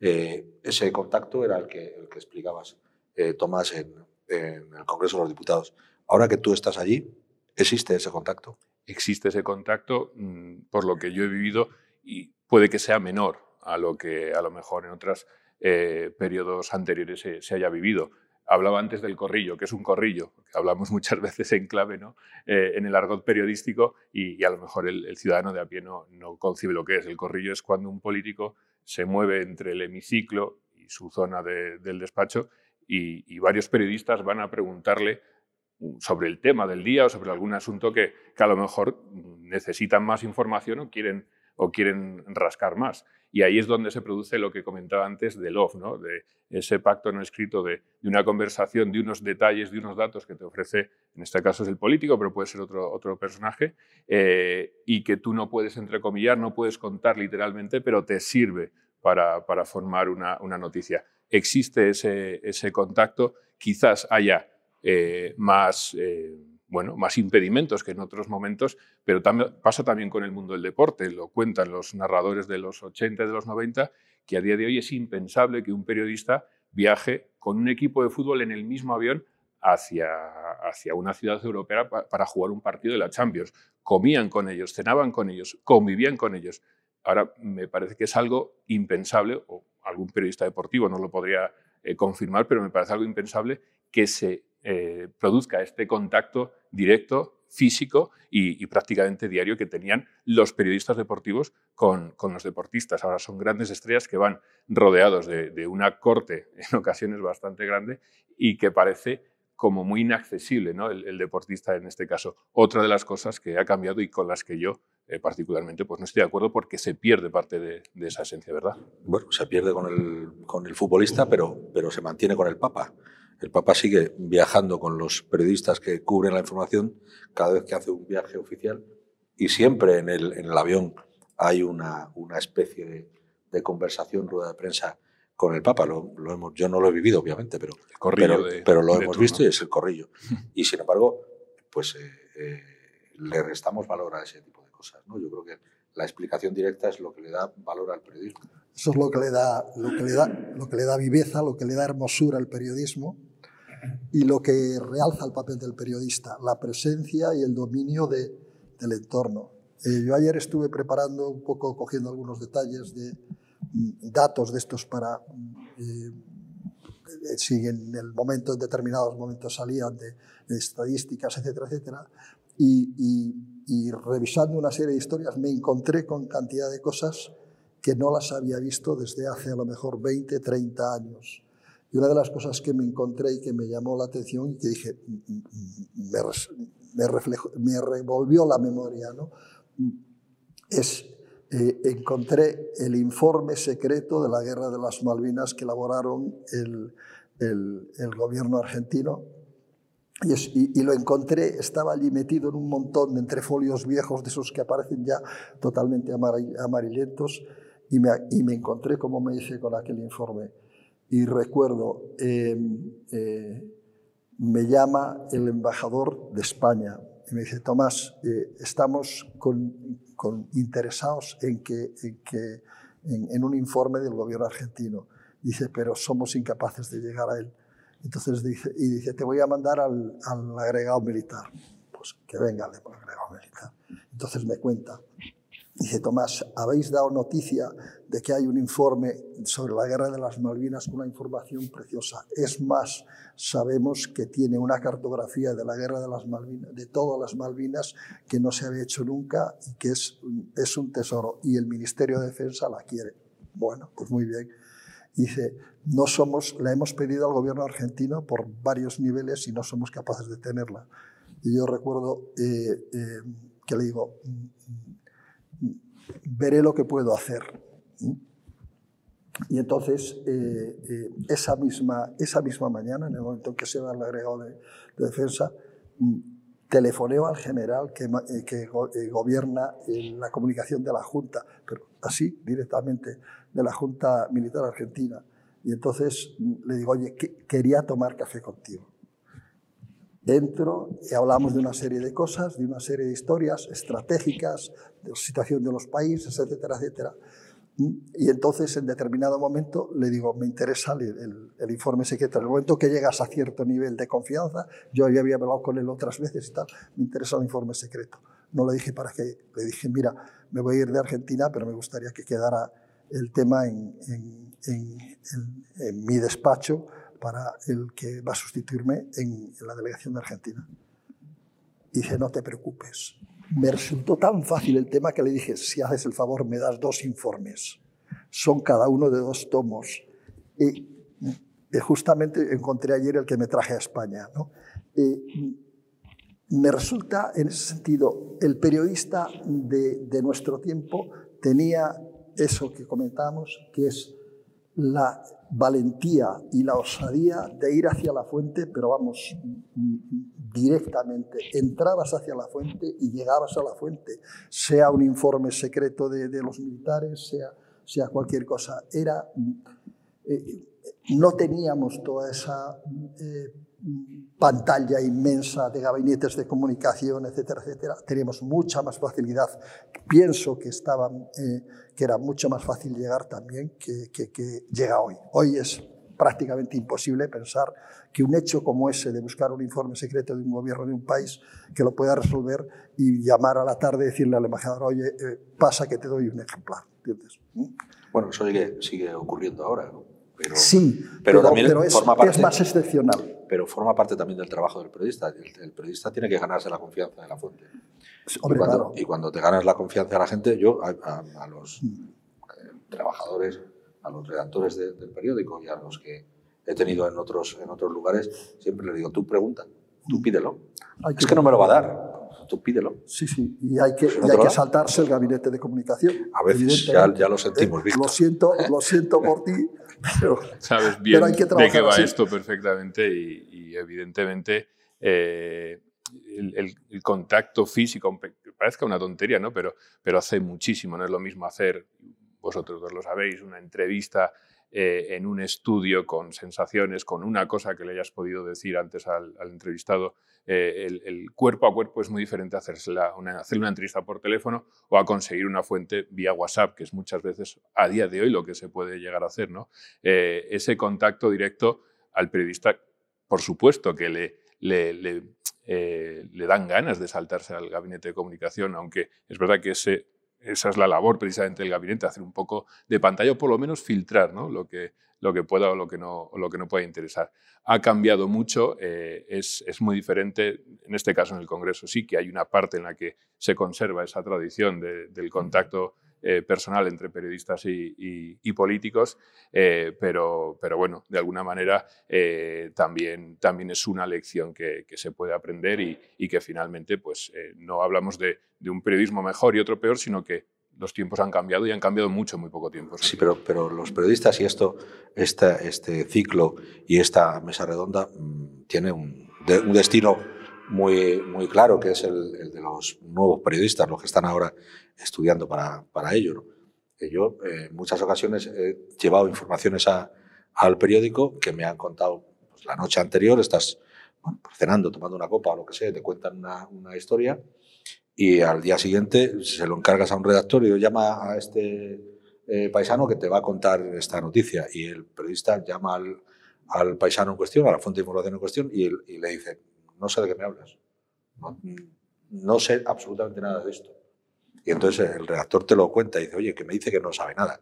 Eh, ese contacto era el que, el que explicabas, eh, Tomás, en, el Congreso de los Diputados. Ahora que tú estás allí, ¿existe ese contacto? Existe ese contacto, mm, por lo que yo he vivido, y puede que sea menor a lo que a lo mejor en otros eh, periodos anteriores se haya vivido hablaba antes del corrillo, que es un corrillo, que hablamos muchas veces en clave, ¿no? Eh, en el argot periodístico y, a lo mejor el, ciudadano de a pie no, no, concibe lo que es. El corrillo es cuando un político se mueve entre el hemiciclo y su zona del despacho y, varios periodistas van a preguntarle sobre el tema del día o sobre algún asunto que, que a lo mejor necesitan más información o quieren o quieren rascar más. Y ahí es donde se produce lo que comentaba antes del off, ¿no? de ese pacto no escrito de, una conversación, de unos detalles, de unos datos que te ofrece, en este caso es el político, pero puede ser otro, otro personaje, eh, y que tú no puedes entrecomillar, no puedes contar literalmente, pero te sirve para, para formar una, una, noticia. Existe ese, ese contacto, quizás haya eh, más... Eh, bueno, más impedimentos que en otros momentos, pero pasa también con el mundo del deporte. Lo cuentan los narradores de los 80 y de los 90, que a día de hoy es impensable que un periodista viaje con un equipo de fútbol en el mismo avión hacia, hacia una ciudad europea para jugar un partido de la Champions. Comían con ellos, cenaban con ellos, convivían con ellos. Ahora me parece que es algo impensable, o algún periodista deportivo no lo podría eh, confirmar, pero me parece algo impensable que se eh, produzca este contacto directo, físico y, prácticamente diario que tenían los periodistas deportivos con, los deportistas. Ahora son grandes estrellas que van rodeados de, una corte en ocasiones bastante grande y que parece como muy inaccesible ¿no? el, deportista en este caso. Otra de las cosas que ha cambiado y con las que yo eh, particularmente pues no estoy de acuerdo porque se pierde parte de, esa esencia, ¿verdad? Bueno, se pierde con el, con el futbolista, pero, pero se mantiene con el Papa. El Papa sigue viajando con los periodistas que cubren la información cada vez que hace un viaje oficial y siempre en el, en el avión hay una, una especie de, conversación, rueda de prensa con el Papa. Lo, lo hemos, yo no lo he vivido, obviamente, pero, pero, lo hemos visto y es el corrillo. Y sin embargo, pues eh, eh, le restamos valor a ese tipo de cosas. ¿no? Yo creo que la explicación directa es lo que le da valor al periodismo. Eso es lo que le da, lo que le da, lo que le da viveza, lo que le da hermosura al periodismo y lo que realza el papel del periodista, la presencia y el dominio de, del entorno. Eh, yo ayer estuve preparando un poco, cogiendo algunos detalles de mm, datos de estos para eh, eh, si en el determinados momentos salían de, estadísticas, etcétera, etcétera, y, revisando una serie de historias me encontré con cantidad de cosas que no las había visto desde hace a lo mejor 20, 30 años. Y una de las cosas que me encontré y que me llamó la atención y que dije, me, me, reflejo, me revolvió la memoria, ¿no? es, eh, encontré el informe secreto de la Guerra de las Malvinas que elaboraron el, el, gobierno argentino y, y, lo encontré, estaba allí metido en un montón de entre folios viejos de esos que aparecen ya totalmente amarillentos y me, y me encontré como me hice con aquel informe. Y recuerdo, em, eh, me llama el embajador de España y me dice, Tomás, eh, estamos con, con interesados en, que, en, que, en, un informe del gobierno argentino. Dice, pero somos incapaces de llegar a él. Entonces dice, y dice, te voy a mandar al, agregado militar. Pues que venga el agregado militar. Entonces me cuenta. Dice, Tomás, habéis dado noticia de que hay un informe sobre la guerra de las Malvinas con una información preciosa. Es más, sabemos que tiene una cartografía de la guerra de las Malvinas, de todas las Malvinas, que no se había hecho nunca y que es, es un tesoro. Y el Ministerio de Defensa la quiere. Bueno, pues muy bien. Dice, no somos, la hemos pedido al gobierno argentino por varios niveles y no somos capaces de tenerla. Y yo recuerdo eh, eh, que le digo, veré lo que puedo hacer. Y entonces, eh, eh, esa, misma, esa misma mañana, en el momento en que se va el agregado de, defensa, mm, telefoneo al general que, eh, que gobierna la comunicación de la Junta, pero así, directamente, de la Junta Militar Argentina. Y entonces le digo, oye, quería tomar café contigo. Entro y hablamos de una serie de cosas, de una serie de historias estratégicas, de la situación de los países, etcétera, etcétera. Y entonces, en determinado momento, le digo, me interesa el, el, informe secreto. En el momento que llegas a cierto nivel de confianza, yo ya había hablado con él otras veces y tal, me interesa el informe secreto. No le dije para qué, le dije, mira, me voy a ir de Argentina, pero me gustaría que quedara el tema en, mi despacho para el que va a sustituirme en, la delegación de Argentina. dice, no te preocupes. Me resultó tan fácil el tema que le dije, si haces el favor, me das dos informes. Son cada uno de dos tomos. Y, justamente encontré ayer el que me traje a España. me resulta, en ese sentido, el periodista de nuestro tiempo tenía eso que comentábamos, que es la valentía y la osadía de ir hacia la fuente, pero vamos, directamente. Entrabas hacia la fuente y llegabas a la fuente, sea un informe secreto de, los militares, sea, sea cualquier cosa. Era, eh, no teníamos toda esa eh, pantalla inmensa de gabinetes de comunicación, etcétera, etcétera. Teníamos mucha más facilidad. Pienso que estaban... Eh, que era mucho más fácil llegar también que, que, llega hoy. Hoy es prácticamente imposible pensar que un hecho como ese de buscar un informe secreto de un gobierno de un país que lo pueda resolver y llamar a la tarde y decirle al embajador, oye, eh, pasa que te doy un ejemplar. ¿Entiendes? ¿Mm? Bueno, eso sigue, sigue ocurriendo ahora. Pero, sí, pero, también es, forma parte, es, más excepcional. Pero forma parte también del trabajo del periodista. El, periodista tiene que ganarse la confianza de la fuente. y, cuando, te ganas la confianza de la gente, yo a, los eh, trabajadores, a los redactores del periódico y a los que he tenido en otros, en otros lugares, siempre les digo, tú pregunta, tú pídelo. es que no me lo va a dar, tú pídelo. Sí, sí, y hay que, hay que saltarse el gabinete de comunicación. A veces ya, ya, lo sentimos, eh, Lo siento, lo siento por ti, pero, Sabes bien de qué va esto perfectamente y, evidentemente eh, el, el, contacto físico, parezca una tontería, ¿no? Pero, pero hace muchísimo, no es lo mismo hacer, vosotros dos lo sabéis, una entrevista eh, en un estudio con sensaciones, con una cosa que le hayas podido decir antes al, entrevistado, eh, el, cuerpo a cuerpo es muy diferente a una, hacer una entrevista por teléfono o a conseguir una fuente vía WhatsApp, que es muchas veces a día de hoy lo que se puede llegar a hacer. ¿no? Eh, ese contacto directo al periodista, por supuesto que le, le, le, dan ganas de saltarse al gabinete de comunicación, aunque es verdad que ese esa es la labor precisamente del gabinete, hacer un poco de pantalla o por lo menos filtrar ¿no? lo, que, lo que pueda o lo que no, lo que no pueda interesar. Ha cambiado mucho, eh, es, es, muy diferente, en este caso en el Congreso sí que hay una parte en la que se conserva esa tradición del contacto eh, personal entre periodistas y, políticos, eh, pero, pero, bueno, de alguna manera eh, también, también es una lección que, se puede aprender y, que finalmente pues, no hablamos de, un periodismo mejor y otro peor, sino que los tiempos han cambiado y han cambiado mucho en muy poco tiempo. Sí, pero, pero los periodistas y esto, este ciclo y esta mesa redonda mm, tiene un, un destino muy, muy claro, que es el, de los nuevos periodistas, los que están ahora estudiando para, para ello. Yo eh, en muchas ocasiones he llevado informaciones a, al periódico que me han contado pues, la noche anterior, estás pues, cenando, tomando una copa o lo que sea, te cuentan una, una, historia y al día siguiente se lo encargas a un redactor y lo llama a este eh, paisano que te va a contar esta noticia y el periodista llama al, paisano en cuestión, a la fuente de información en cuestión y, y le dice, no sé de qué me hablas. No, sé absolutamente nada de esto. Y entonces el redactor te lo cuenta y dice, oye, que me dice que no sabe nada.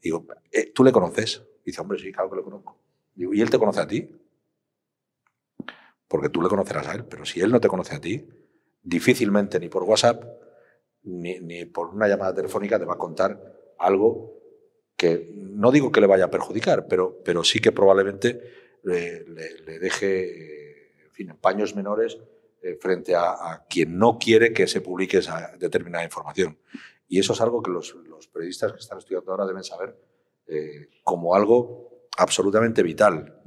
Digo, eh, ¿tú le conoces? dice, hombre, sí, claro que lo conozco. ¿y él te conoce a ti? Porque tú le conocerás a él, pero si él no te conoce a ti, difícilmente ni por WhatsApp ni, ni por una llamada telefónica te va a contar algo que no digo que le vaya a perjudicar, pero, pero sí que probablemente le, le deje en paños menores eh, frente a, quien no quiere que se publique esa determinada información. Y eso es algo que los, periodistas que están estudiando ahora deben saber eh, como algo absolutamente vital.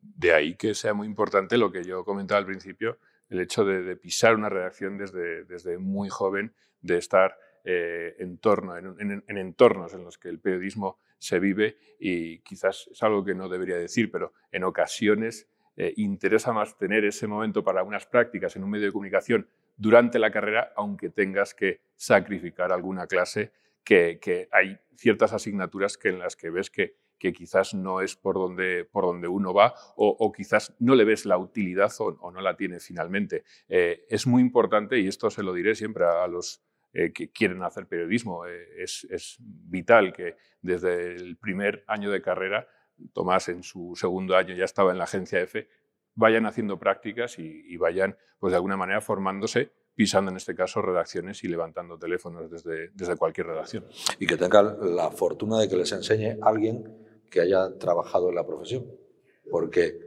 De ahí que sea muy importante lo que yo comentaba al principio, el hecho de, pisar una redacción desde, desde muy joven, de estar eh, en, torno, en, en, entornos en los que el periodismo se vive y quizás es algo que no debería decir, pero en ocasiones eh, interesa más tener ese momento para unas prácticas en un medio de comunicación durante la carrera, aunque tengas que sacrificar alguna clase, que, hay ciertas asignaturas que en las que ves que, que quizás no es por donde, por donde uno va o, quizás no le ves la utilidad o, no la tiene finalmente. Eh, es muy importante, y esto se lo diré siempre a, los eh, que quieren hacer periodismo, es, es vital que desde el primer año de carrera Tomás en su segundo año ya estaba en la agencia EFE, vayan haciendo prácticas y, vayan, pues de alguna manera, formándose, pisando en este caso redacciones y levantando teléfonos desde, desde cualquier redacción. Y que tengan la fortuna de que les enseñe alguien que haya trabajado en la profesión, porque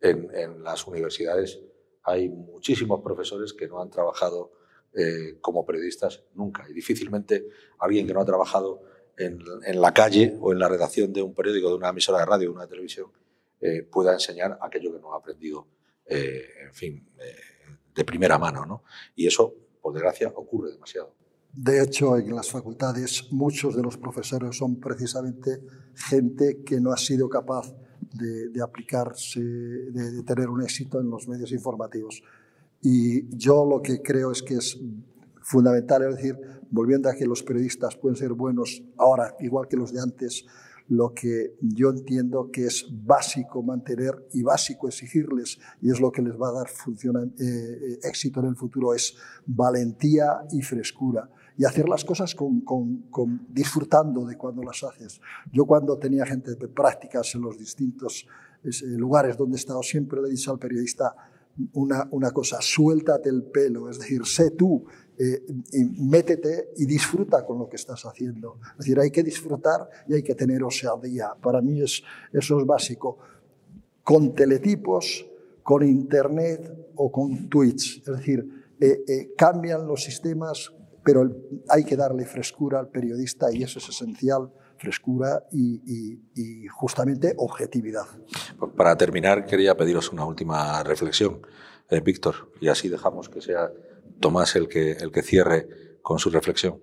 en, las universidades hay muchísimos profesores que no han trabajado eh, como periodistas nunca y difícilmente alguien que no ha trabajado en, la calle o en la redacción de un periódico, de una emisora de radio, de una televisión, eh, pueda enseñar aquello que no ha aprendido, eh, en fin, de primera mano. ¿no? Y eso, por desgracia, ocurre demasiado. De hecho, en las facultades muchos de los profesores son precisamente gente que no ha sido capaz de, aplicarse, de, tener un éxito en los medios informativos. Y yo lo que creo es que es fundamental, es decir, volviendo a que los periodistas pueden ser buenos ahora, igual que los de antes, lo que yo entiendo que es básico mantener y básico exigirles, y es lo que les va a dar eh, eh, éxito en el futuro, es valentía y frescura. Y hacer las cosas con, con, disfrutando de cuando las haces. Yo cuando tenía gente de prácticas en los distintos eh, lugares donde he estado, siempre le he dicho al periodista una, una cosa, suéltate el pelo, es decir, sé tú eh, y métete y disfruta con lo que estás haciendo. Es decir, hay que disfrutar y hay que tener día. Para mí es, eso es básico. Con teletipos, con internet o con tweets. Es decir, eh, eh, cambian los sistemas, pero hay que darle frescura al periodista y eso es esencial frescura y, y, justamente objetividad. Para terminar, quería pediros una última reflexión, Víctor, y así dejamos que sea Tomás el que, el que cierre con su reflexión.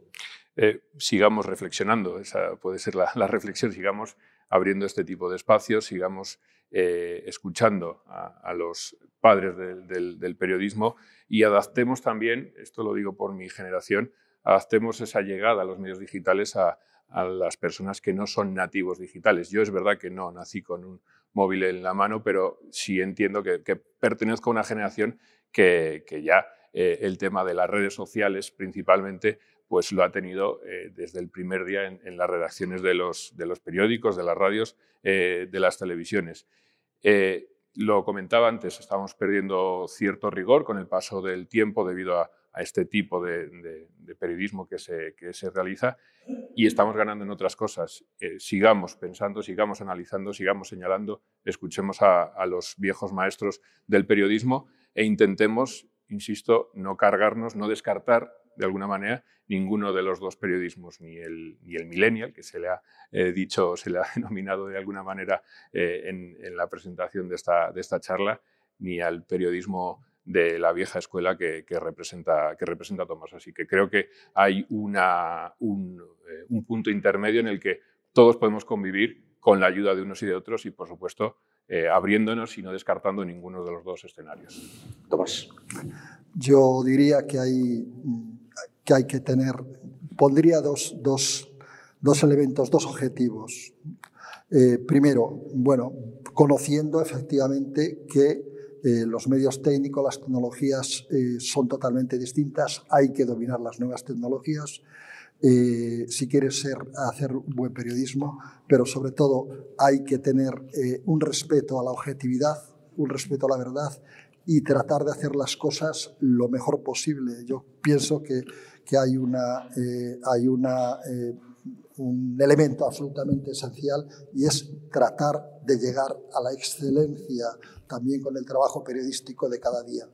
Eh, sigamos reflexionando, esa puede ser la, reflexión, sigamos abriendo este tipo de espacios, sigamos eh, escuchando a, los padres del, periodismo y adaptemos también, esto lo digo por mi generación, adaptemos esa llegada a los medios digitales a, las personas que no son nativos digitales. Yo es verdad que no nací con un móvil en la mano, pero sí entiendo que, pertenezco a una generación que, ya eh, el tema de las redes sociales principalmente, pues lo ha tenido eh, desde el primer día en, las redacciones de los, de los, periódicos, de las radios, eh, de las televisiones. lo comentaba antes, estamos perdiendo cierto rigor con el paso del tiempo debido a, este tipo de, periodismo que se, se, realiza y estamos ganando en otras cosas. Eh, sigamos pensando, sigamos analizando, sigamos señalando, escuchemos a, los viejos maestros del periodismo e intentemos, insisto, no cargarnos, no descartar de alguna manera ninguno de los dos periodismos, ni el, ni el millennial, que se le ha eh, dicho, se le ha denominado de alguna manera eh, en, en, la presentación de esta, de esta charla, ni al periodismo de la vieja escuela que, representa, que representa Tomás. Así que creo que hay una, un, eh, un, punto intermedio en el que todos podemos convivir con la ayuda de unos y de otros y, por supuesto, eh, abriéndonos y no descartando ninguno de los dos escenarios. Tomás. Yo diría que hay que, hay que tener, pondría dos, dos, dos elementos, dos objetivos. Eh, primero, bueno, conociendo efectivamente que eh, los medios técnicos, las tecnologías eh, son totalmente distintas, hay que dominar las nuevas tecnologías. Si quieres ser, hacer buen periodismo, pero sobre todo hay que tener un respeto a la objetividad, un respeto a la verdad y tratar de hacer las cosas lo mejor posible. Yo pienso que, que hay una, hay una un elemento absolutamente esencial y es tratar de llegar a la excelencia también con el trabajo periodístico de cada día.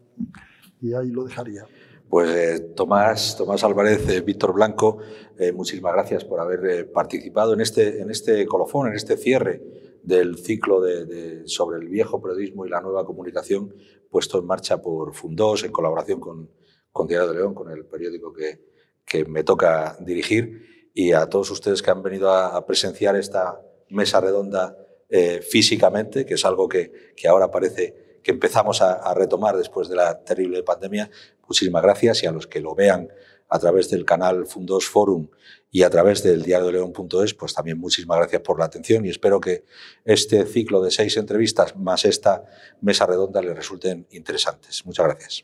Y ahí lo dejaría. Pues eh, Tomás, Tomás Álvarez, eh, Víctor Blanco, eh, muchísimas gracias por haber participado en este, en este colofón, en este cierre del ciclo de, sobre el viejo periodismo y la nueva comunicación puesto en marcha por Fundos en colaboración con, con Diario de León, con el periódico que, que me toca dirigir, y a todos ustedes que han venido a presenciar esta mesa redonda eh, físicamente, que es algo que, que, ahora parece que empezamos a, retomar después de la terrible pandemia. Muchísimas gracias y a los que lo vean a través del canal Fundos Forum y a través del diario de león.es, pues también muchísimas gracias por la atención y espero que este ciclo de seis entrevistas más esta mesa redonda les resulten interesantes. Muchas gracias.